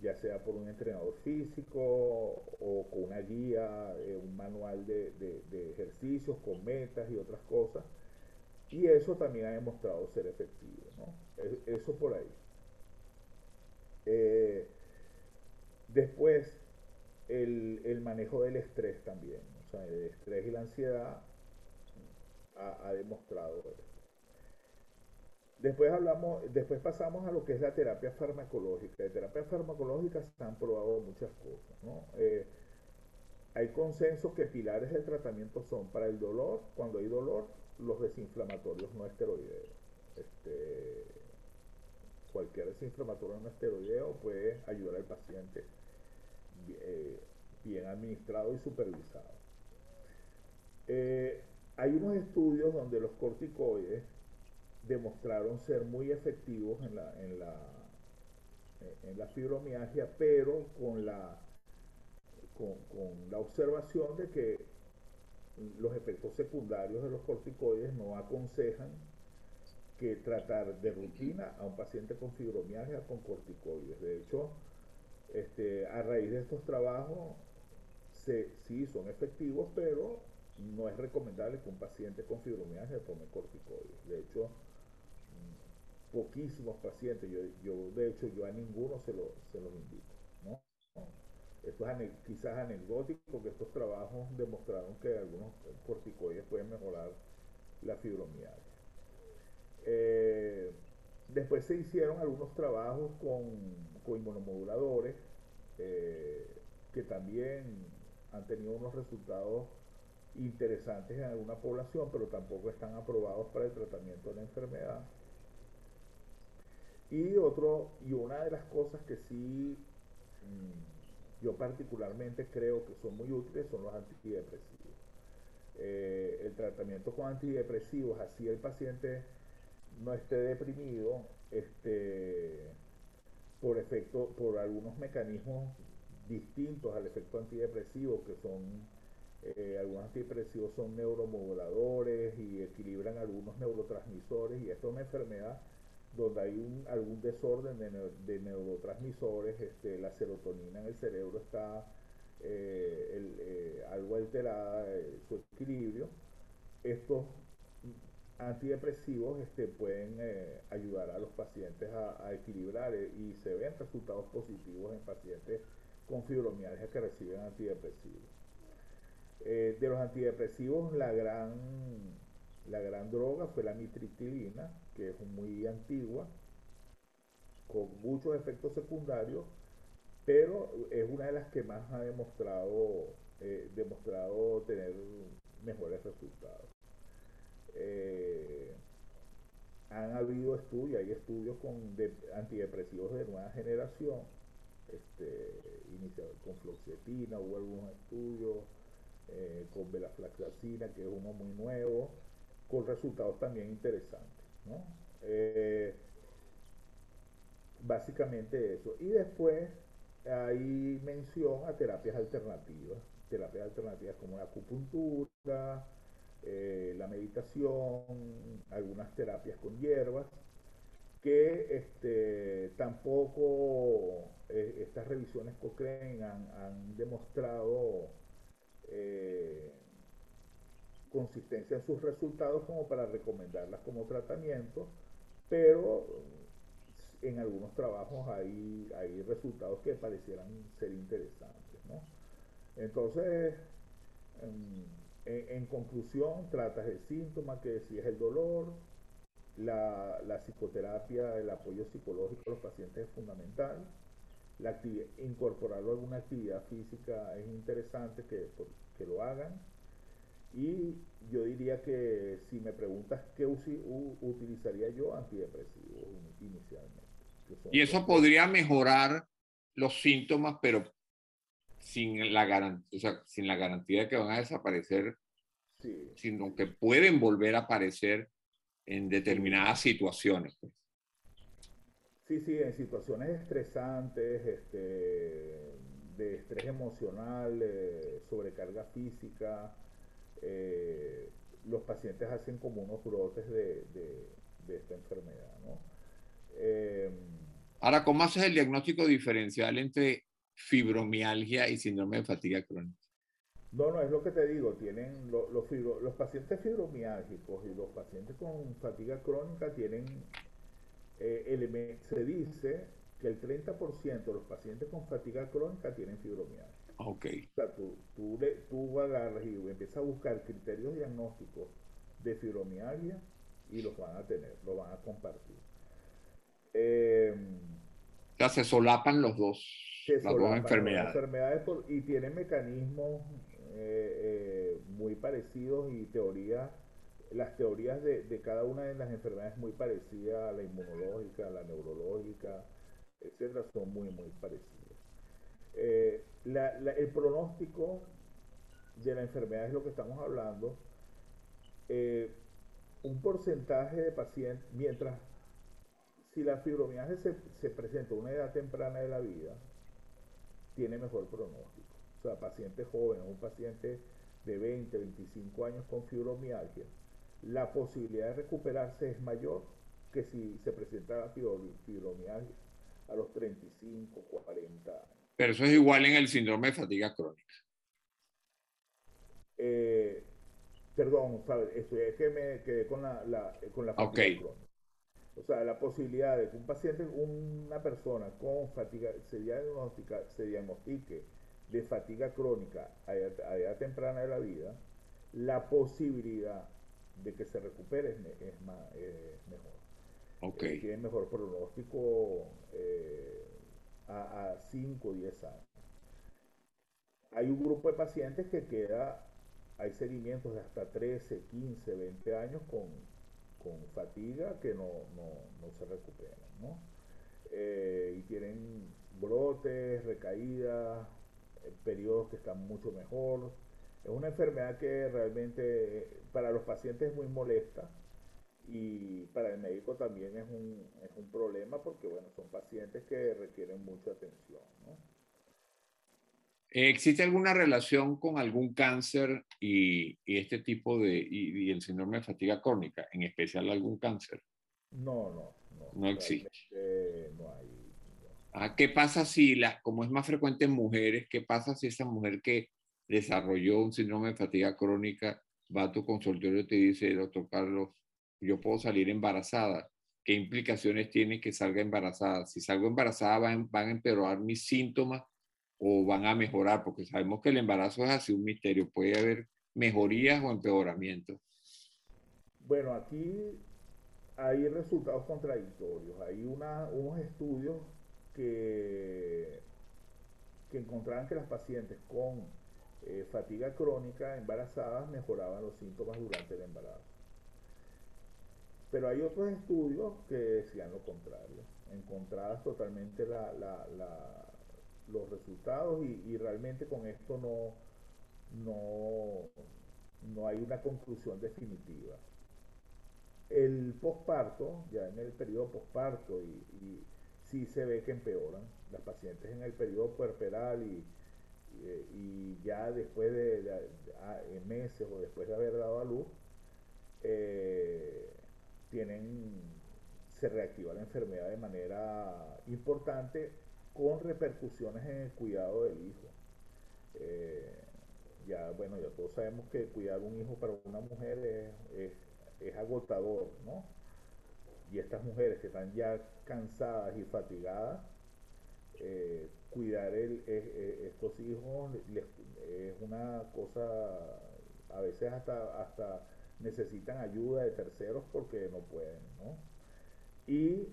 ya sea por un entrenador físico o con una guía, eh, un manual de, ejercicios con metas y otras cosas. Y eso también ha demostrado ser efectivo. Eso por ahí. Eh, Después, el, manejo del estrés también. O sea, el estrés y la ansiedad ha, demostrado esto. Después hablamos, después pasamos a lo que es la terapia farmacológica. De terapia farmacológica se han probado muchas cosas. Eh, hay consenso que pilares del tratamiento son para el dolor, cuando hay dolor, los desinflamatorios no esteroideos. Este, cualquier desinflamatorio no esteroideo puede ayudar al paciente eh, bien administrado y supervisado. Eh, hay unos estudios donde los corticoides demostraron ser muy efectivos en la, en la, en la fibromialgia, pero con la, con, la observación de que los efectos secundarios de los corticoides no aconsejan que tratar de rutina a un paciente con fibromialgia con corticoides. De hecho, este, a raíz de estos trabajos, se, sí son efectivos, pero no es recomendable que un paciente con fibromialgia tome corticoides. De hecho, poquísimos pacientes, yo, yo de hecho yo a ninguno se, lo, se los invito. ¿no? Esto es quizás anecdótico, que estos trabajos demostraron que algunos corticoides pueden mejorar la fibromialgia. Eh, después se hicieron algunos trabajos con con inmunomoduladores eh, que también han tenido unos resultados interesantes en alguna población, pero tampoco están aprobados para el tratamiento de la enfermedad. Y otro, y una de las cosas que sí mm, yo particularmente creo que son muy útiles son los antidepresivos. Eh, el tratamiento con antidepresivos, así el paciente no esté deprimido, este, por efecto, por algunos mecanismos distintos al efecto antidepresivo, que son eh, algunos antidepresivos son neuromoduladores y equilibran algunos neurotransmisores y esto es una enfermedad donde hay algún desorden de, neurotransmisores, este, la serotonina en el cerebro está eh, eh, algo alterada, su equilibrio. Estos antidepresivos este, pueden ayudar a los pacientes a, equilibrar y se ven resultados positivos en pacientes con fibromialgia que reciben antidepresivos. Eh, de los antidepresivos, la gran, la gran droga fue la mitriptilina, que es muy antigua, con muchos efectos secundarios, pero es una de las que más ha demostrado, eh, demostrado tener mejores resultados. Eh, han habido estudios, hay estudios con antidepresivos de nueva generación, este, con floxetina, hubo algunos estudios eh, con velaflaxacina, que es uno muy nuevo, con resultados también interesantes. Eh, básicamente eso. Y después hay mención a terapias alternativas, terapias alternativas como la acupuntura, eh, la meditación, algunas terapias con hierbas, que este, tampoco estas revisiones Cochrane han, han demostrado eh, consistencia en sus resultados como para recomendarlas como tratamiento, pero en algunos trabajos hay, hay resultados que parecieran ser interesantes. ¿no? Entonces, en, conclusión, tratas el síntoma que si es el dolor, la, la, psicoterapia, el apoyo psicológico a los pacientes es fundamental la incorporarlo a alguna actividad física es interesante que, que lo hagan. Y yo diría que si me preguntas qué utilizaría yo, antidepresivos inicialmente. Y eso podría mejorar los síntomas, pero sin la, garantía, o sea, sin la garantía de que van a desaparecer, sino que pueden volver a aparecer en determinadas situaciones. Pues. Sí, sí, en situaciones estresantes, este, de estrés emocional, sobrecarga física, eh, los pacientes hacen como unos brotes de, esta enfermedad. ¿no? Em, Ahora, ¿cómo haces el diagnóstico diferencial entre fibromialgia y síndrome de fatiga crónica? No, no, es lo que te digo, tienen los, los pacientes fibromiálgicos y los pacientes con fatiga crónica tienen eh, se dice que el 30% de los pacientes con fatiga crónica tienen fibromialgia. Ok. O sea, tú, tú, le, tú agarras y empiezas a buscar criterios diagnósticos de fibromialgia y los van a tener, los van a compartir. Eh, o sea, se solapan los dos, las dos enfermedades. enfermedades y tienen mecanismos eh, eh, muy parecidos y teorías las teorías de, de, cada una de las enfermedades muy parecidas a la inmunológica, a la neurológica, etcétera, son muy, muy parecidas. Eh, el pronóstico de la enfermedad es lo que estamos hablando. Un porcentaje de pacientes, mientras si la fibromialgia se, se presenta a una edad temprana de la vida, tiene mejor pronóstico. O sea, pacientes jóvenes, un paciente de 20, 25 años con fibromialgia, la posibilidad de recuperarse es mayor que si se presenta fibromialgia a los 35, 40 años. Pero eso es igual en el síndrome de fatiga crónica. Eh, perdón, Esto es que me quedé con la, con la fatiga crónica. O sea, la posibilidad de que un paciente, una persona con fatiga, se, se diagnostique de fatiga crónica a edad temprana de la vida, la posibilidad de que se recupere es, más, mejor. Okay. Eh, tiene mejor pronóstico eh, a 5 o 10 años. Hay un grupo de pacientes que queda hay seguimientos de hasta 13, 15, 20 años con, fatiga que no, se recuperan, ¿no? Eh, y tienen brotes, recaídas, eh, periodos que están mucho mejor. Es una enfermedad que realmente para los pacientes es muy molesta y para el médico también es un, es un problema porque, bueno, son pacientes que requieren mucha atención, ¿no? ¿Existe alguna relación con algún cáncer y, este tipo de, y, el síndrome de fatiga crónica, en especial algún cáncer? No, no, no. No existe. No hay. Ah, ¿Qué pasa si, la, como es más frecuente en mujeres, qué pasa si esa mujer que desarrolló un síndrome de fatiga crónica va a tu consultorio y te dice, doctor Carlos, yo puedo salir embarazada? ¿Qué implicaciones tiene que salga embarazada? Si salgo embarazada, van, van a empeorar mis síntomas o van a mejorar, porque sabemos que el embarazo es así un misterio, puede haber mejorías o empeoramientos. Bueno, aquí hay resultados contradictorios. Hay unos estudios que, que encontraban que las pacientes con eh, fatiga crónica embarazadas mejoraban los síntomas durante el embarazo. Pero hay otros estudios que decían lo contrario, encontradas totalmente la los resultados y, realmente con esto no, no, no hay una conclusión definitiva. El posparto, ya en el periodo posparto, y, y sí se ve que empeoran las pacientes en el periodo puerperal y, y, ya después de, meses o después de haber dado a luz, eh, tienen, se reactiva la enfermedad de manera importante con repercusiones en el cuidado del hijo. Eh, ya, bueno, ya todos sabemos que cuidar un hijo para una mujer es, es, agotador, ¿no? Y estas mujeres que están ya cansadas y fatigadas, eh, cuidar el, estos hijos es una cosa, a veces hasta, hasta necesitan ayuda de terceros porque no pueden, ¿no? Y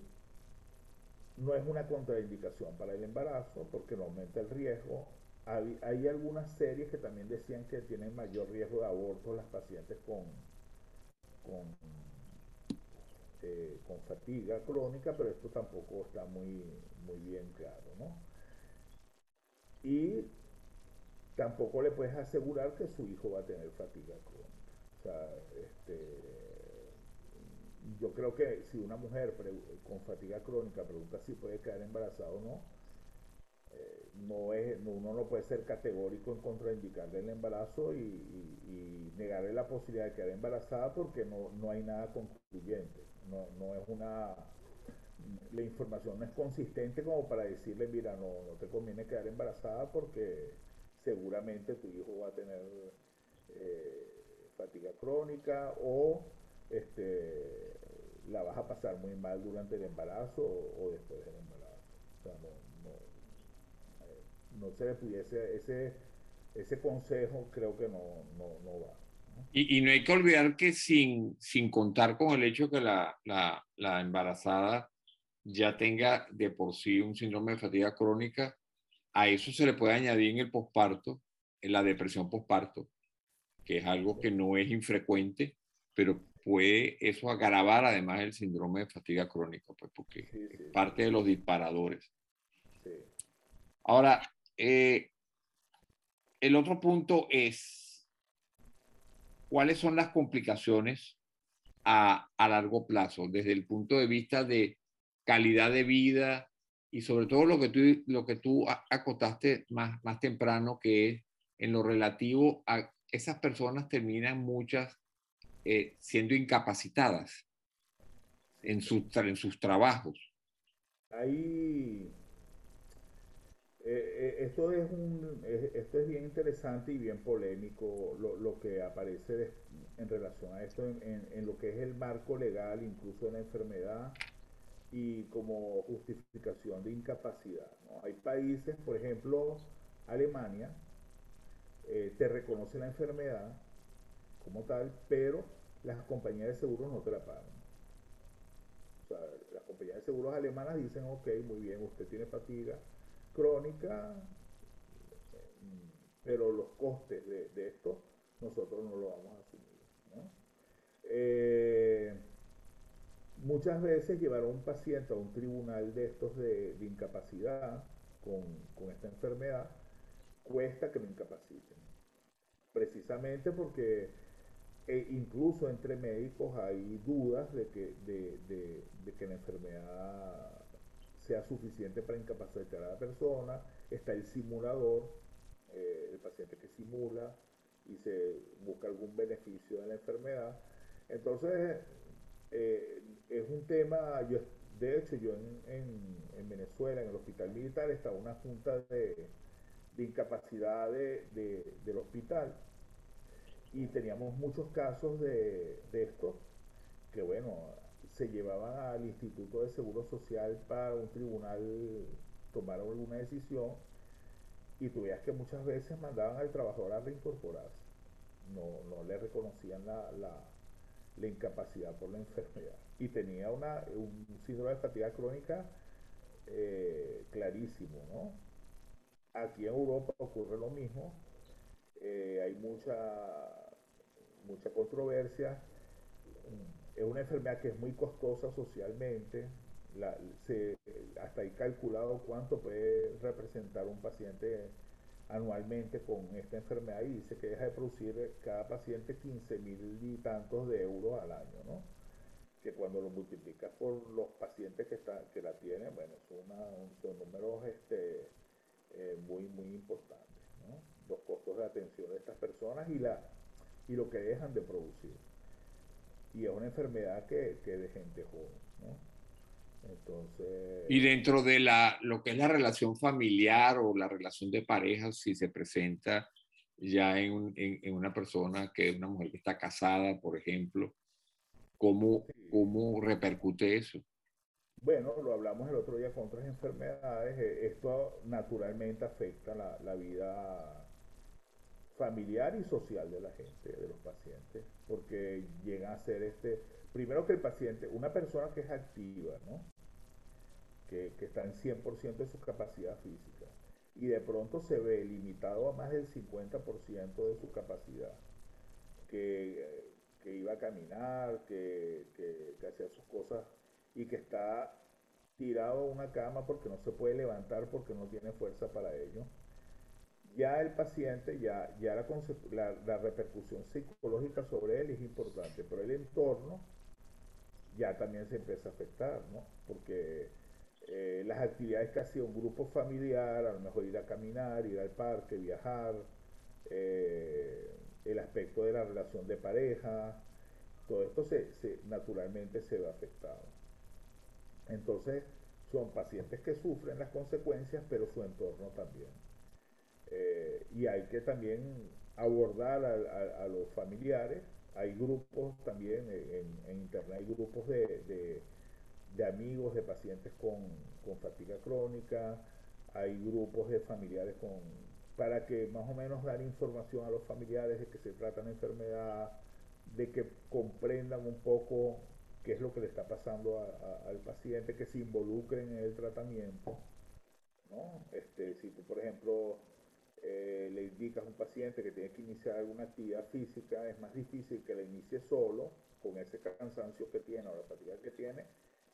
no es una contraindicación para el embarazo porque no aumenta el riesgo. Hay, algunas series que también decían que tienen mayor riesgo de aborto las pacientes con, eh, con fatiga crónica, pero esto tampoco está muy, muy bien claro. ¿no? Y tampoco le puedes asegurar que su hijo va a tener fatiga crónica. O sea, este, yo creo que si una mujer con fatiga crónica pregunta si puede quedar embarazada o no, eh, no es, uno no puede ser categórico en contraindicarle el embarazo y, negarle la posibilidad de quedar embarazada porque no, no hay nada concluyente. No, no, es una. La información no es consistente como para decirle, mira, no, no te conviene quedar embarazada porque seguramente tu hijo va a tener eh, fatiga crónica o este, la vas a pasar muy mal durante el embarazo o, después del embarazo. O sea, no, no, eh, se le pudiese, ese, ese consejo creo que no, no, va. Y, y, no hay que olvidar que sin, sin contar con el hecho que la, la, la embarazada ya tenga de por sí un síndrome de fatiga crónica, a eso se le puede añadir en el posparto, en la depresión posparto, que es algo que no es infrecuente, pero puede eso agravar además el síndrome de fatiga crónica, pues porque es parte de los disparadores. Ahora, eh, el otro punto es, ¿cuáles son las complicaciones a, a, largo plazo desde el punto de vista de calidad de vida y sobre todo lo que tú, lo que tú acotaste más, más temprano, que es en lo relativo a esas personas terminan muchas eh, siendo incapacitadas en, sus en sus trabajos. Ahí, eh, eh, esto, es un, esto es bien interesante y bien polémico lo, lo que aparece en relación a esto en, lo que es el marco legal, incluso en la enfermedad y como justificación de incapacidad. Hay países, por ejemplo, Alemania, te reconoce la enfermedad, como tal, pero las compañías de seguros no te la pagan. O sea, las compañías de seguros alemanas dicen, ok, muy bien, usted tiene fatiga crónica, pero los costes de, esto nosotros no lo vamos a asumir. Eh, muchas veces llevar a un paciente a un tribunal de estos de, incapacidad con, con, esta enfermedad cuesta que lo incapaciten. Precisamente porque e incluso entre médicos hay dudas de que, de, de, que la enfermedad sea suficiente para incapacitar a la persona. Está el simulador, eh, el paciente que simula y se busca algún beneficio de la enfermedad. Entonces, eh, es un tema, yo, de hecho, yo en, en, Venezuela, en el hospital militar, estaba una junta de, de incapacidad del hospital y teníamos muchos casos de, de estos que, bueno, se llevaban al Instituto de Seguro Social para un tribunal tomar alguna decisión y tú veías que muchas veces mandaban al trabajador a reincorporarse. No, no le reconocían la, la, la incapacidad por la enfermedad. Y tenía una, un síndrome de fatiga crónica eh, clarísimo, ¿no? Aquí en Europa ocurre lo mismo. Eh, hay mucha, mucha controversia. Es una enfermedad que es muy costosa socialmente. hasta ahí calculado cuánto puede representar un paciente anualmente con esta enfermedad y dice que deja de producir cada paciente 15 mil y tantos de euros al año, ¿no? Que cuando lo multiplicas por los pacientes que, está, que la tienen, bueno, son, números este, eh, muy, muy importantes. Los costos de atención de estas personas y, la, y lo que dejan de producir. Y es una enfermedad que, que de gente joven, ¿no? Entonces... Y dentro de la, lo que es la relación familiar o la relación de pareja, si se presenta ya en, en, una persona que es una mujer que está casada, por ejemplo, ¿cómo, cómo repercute eso? Bueno, lo hablamos el otro día con otras enfermedades. Eh, esto naturalmente afecta la, la vida familiar y social de la gente, de los pacientes, porque llega a ser este, primero que el paciente, una persona que es activa, ¿no? que, está en 100% de su capacidad física, y de pronto se ve limitado a más del 50% de su capacidad, que, iba a caminar, que, que, hacía sus cosas y que está tirado a una cama porque no se puede levantar porque no tiene fuerza para ello ya el paciente, ya, ya la, la, repercusión psicológica sobre él es importante, pero el entorno ya también se empieza a afectar, ¿no? Porque eh, las actividades que hacía un grupo familiar, a lo mejor ir a caminar, ir al parque, viajar, eh, el aspecto de la relación de pareja, todo esto se, se, naturalmente se ve afectado. Entonces, son pacientes que sufren las consecuencias, pero su entorno también. Eh, y hay que también abordar a, los familiares. Hay grupos también, en, internet hay grupos de, de, amigos de pacientes con, con, fatiga crónica, hay grupos de familiares con para que más o menos dar información a los familiares de que se trata una enfermedad, de que comprendan un poco qué es lo que le está pasando al paciente, que se involucren en el tratamiento. ¿no? Este, si tú, por ejemplo, eh, le indicas a un paciente que tiene que iniciar alguna actividad física, es más difícil que la inicie solo, con ese cansancio que tiene o la fatiga que tiene,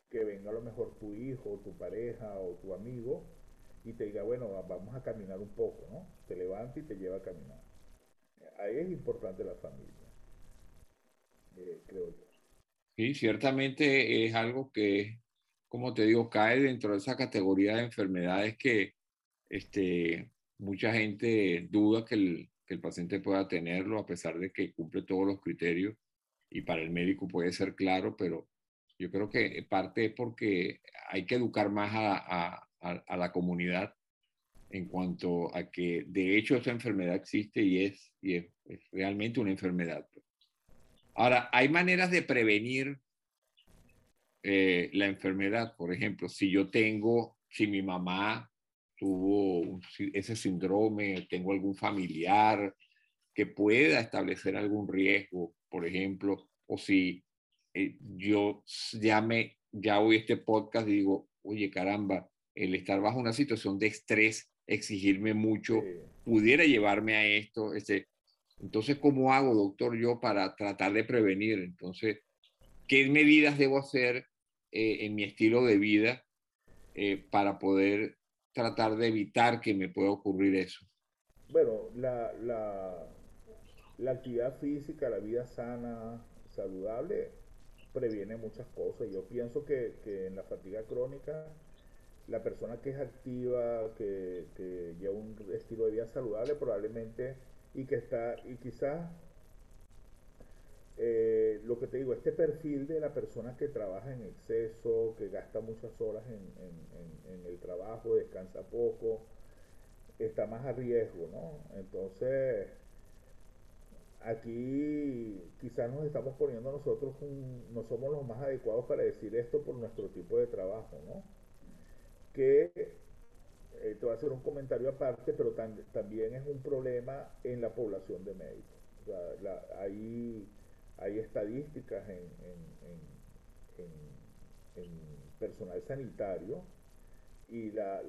que venga a lo mejor tu hijo, tu pareja o tu amigo y te diga, bueno, vamos a caminar un poco, ¿no? Te levanta y te lleva a caminar. Ahí es importante la familia, eh, creo yo. Sí, ciertamente es algo que, como te digo, cae dentro de esa categoría de enfermedades que este, mucha gente duda que el, que el paciente pueda tenerlo a pesar de que cumple todos los criterios y para el médico puede ser claro, pero yo creo que parte es porque hay que educar más a, a, a, la comunidad en cuanto a que de hecho esta enfermedad existe y es, y es, realmente una enfermedad. Ahora, hay maneras de prevenir eh, la enfermedad. Por ejemplo, si yo tengo, si mi mamá tuvo ese síndrome, tengo algún familiar que pueda establecer algún riesgo, por ejemplo, o si eh, yo ya me, ya hoy este podcast digo, oye, caramba, el estar bajo una situación de estrés, exigirme mucho, pudiera llevarme a esto, este, Entonces, ¿cómo hago, doctor, yo para tratar de prevenir? Entonces, ¿qué medidas debo hacer eh, en mi estilo de vida eh, para poder tratar de evitar que me pueda ocurrir eso? Bueno, la, la, actividad física, la vida sana, saludable, previene muchas cosas. Yo pienso que, que en la fatiga crónica la persona que es activa, que, lleva un estilo de vida saludable, probablemente, y que está, y quizás, eh, lo que te digo, este perfil de la persona que trabaja en exceso, que gasta muchas horas en, el trabajo, descansa poco, está más a riesgo, ¿no? Entonces, aquí quizás nos estamos poniendo nosotros, no somos los más adecuados para decir esto por nuestro tipo de trabajo, ¿no? que eh, te voy a hacer un comentario aparte, pero también es un problema en la población de médicos. hay, hay, estadísticas en, personal sanitario y la,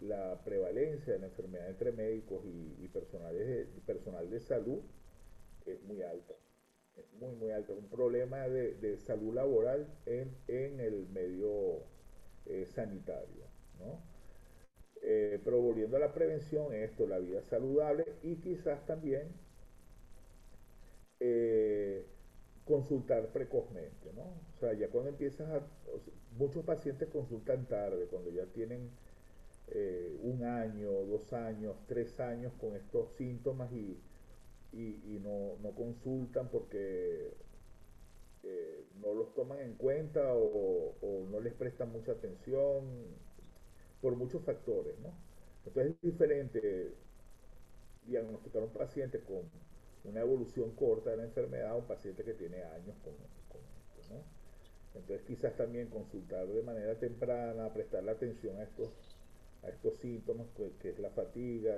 la, prevalencia de la enfermedad entre médicos y, personales personal de salud es muy alta. Es muy, muy alta. Un problema de, salud laboral en, en el medio eh, sanitario. ¿no? Eh, pero volviendo a la prevención, esto, la vida saludable y quizás también eh, consultar precozmente, ¿no? O sea, ya cuando empiezas a... Muchos pacientes consultan tarde, cuando ya tienen un año, dos años, tres años con estos síntomas y, y, no, no, consultan porque no los toman en cuenta o, no les prestan mucha atención por muchos factores, ¿no? Entonces es diferente diagnosticar a un paciente con una evolución corta de la enfermedad a un paciente que tiene años con, esto, ¿no? Entonces quizás también consultar de manera temprana, prestarle atención a estos, a estos síntomas, que, es la fatiga,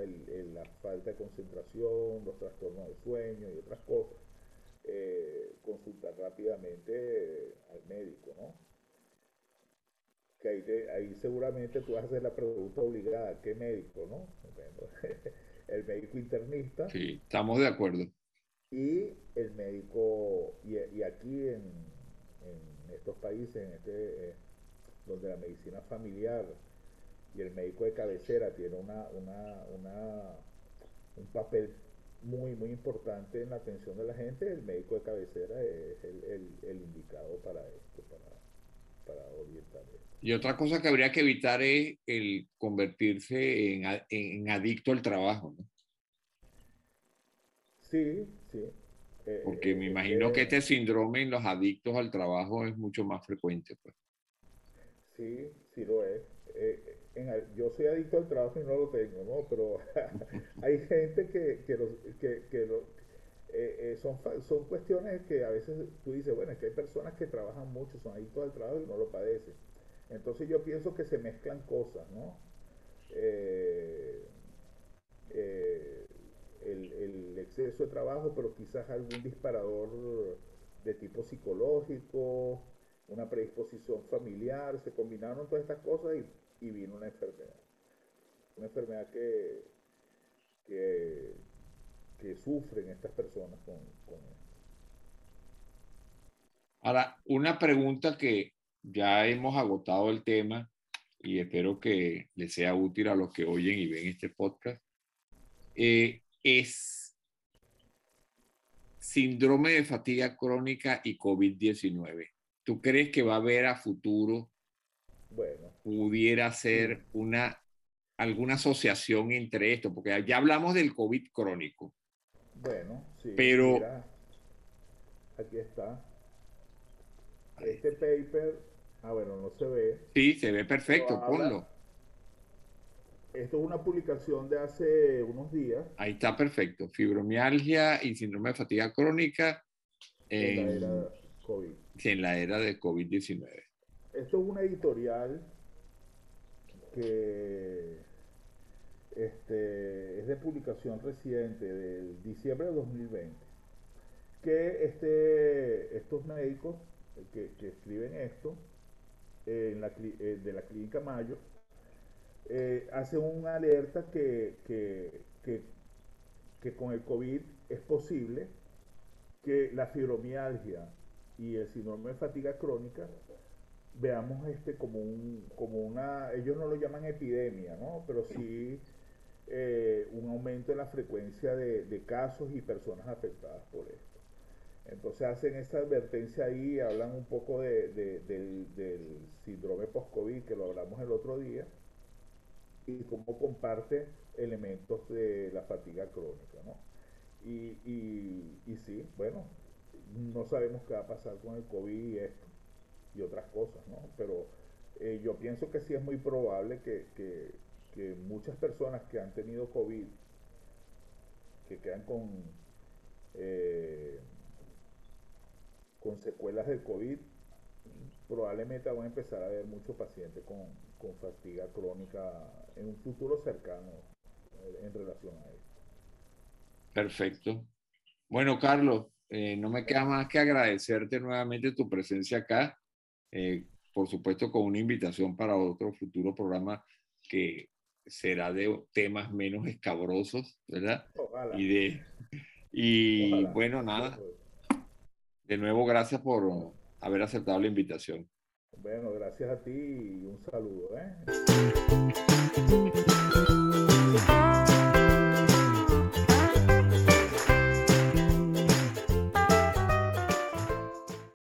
la falta de concentración, los trastornos de sueño y otras cosas, eh, consultar rápidamente al médico, ¿no? Que ahí, seguramente tú vas a hacer la pregunta obligada, ¿qué médico, no? el médico internista. Sí, estamos de acuerdo. Y el médico, y, aquí en, estos países, en este, eh, donde la medicina familiar y el médico de cabecera tiene una, una, una, un papel muy, muy importante en la atención de la gente, el médico de cabecera es el, indicado para esto, para, orientar esto. Y otra cosa que habría que evitar es el convertirse en, adicto al trabajo, ¿no? Sí, sí. Eh, Porque me eh, imagino que eh, este síndrome en los adictos al trabajo es mucho más frecuente. Pues. Sí, sí lo es yo soy adicto al trabajo y no lo tengo, ¿no? Pero hay gente que, que, que, lo, eh, eh, son, son cuestiones que a veces tú dices, bueno, es que hay personas que trabajan mucho, son adictos al trabajo y no lo padecen. Entonces yo pienso que se mezclan cosas, ¿no? Eh, el, el, exceso de trabajo, pero quizás algún disparador de tipo psicológico, una predisposición familiar, se combinaron todas estas cosas y y vino una enfermedad. Una enfermedad que, que, sufren estas personas con, con esto. Ahora, una pregunta que ya hemos agotado el tema y espero que les sea útil a los que oyen y ven este podcast, eh, es síndrome de fatiga crónica y COVID-19. ¿Tú crees que va a haber a futuro bueno. pudiera ser una, alguna asociación entre esto, porque ya hablamos del COVID crónico. Bueno, sí. Pero... aquí está. Este paper, ah, bueno, no se ve. Sí, se ve perfecto, ponlo. Esto es una publicación de hace unos días. Ahí está perfecto. Fibromialgia y síndrome de fatiga crónica en, la era COVID. en la era de COVID-19 esto es una editorial que de publicación reciente del diciembre de 2020, que este, estos médicos que, escriben esto en la, eh, de la clínica Mayo eh, hacen una alerta que, que con el COVID es posible que la fibromialgia y el síndrome de fatiga crónica veamos este como un como una ellos no lo llaman epidemia no pero sí eh, un aumento en la frecuencia de, casos y personas afectadas por esto entonces hacen esa advertencia ahí hablan un poco de, del, síndrome post-covid que lo hablamos el otro día y cómo comparte elementos de la fatiga crónica no y, y, y sí bueno no sabemos qué va a pasar con el covid y esto otras cosas, ¿no? Pero eh, yo pienso que sí es muy probable que, muchas personas que han tenido COVID, que quedan con, eh, con secuelas del COVID, probablemente van a empezar a ver muchos pacientes con, con fatiga crónica en un futuro cercano eh, en relación a esto. Perfecto. Bueno, Carlos, no me queda más que agradecerte nuevamente tu presencia acá eh, por supuesto con una invitación para otro futuro programa que será de temas menos escabrosos, ¿verdad? Y de y bueno, nada. De nuevo, gracias por haber aceptado la invitación. Bueno, gracias a ti y un saludo. ¿eh?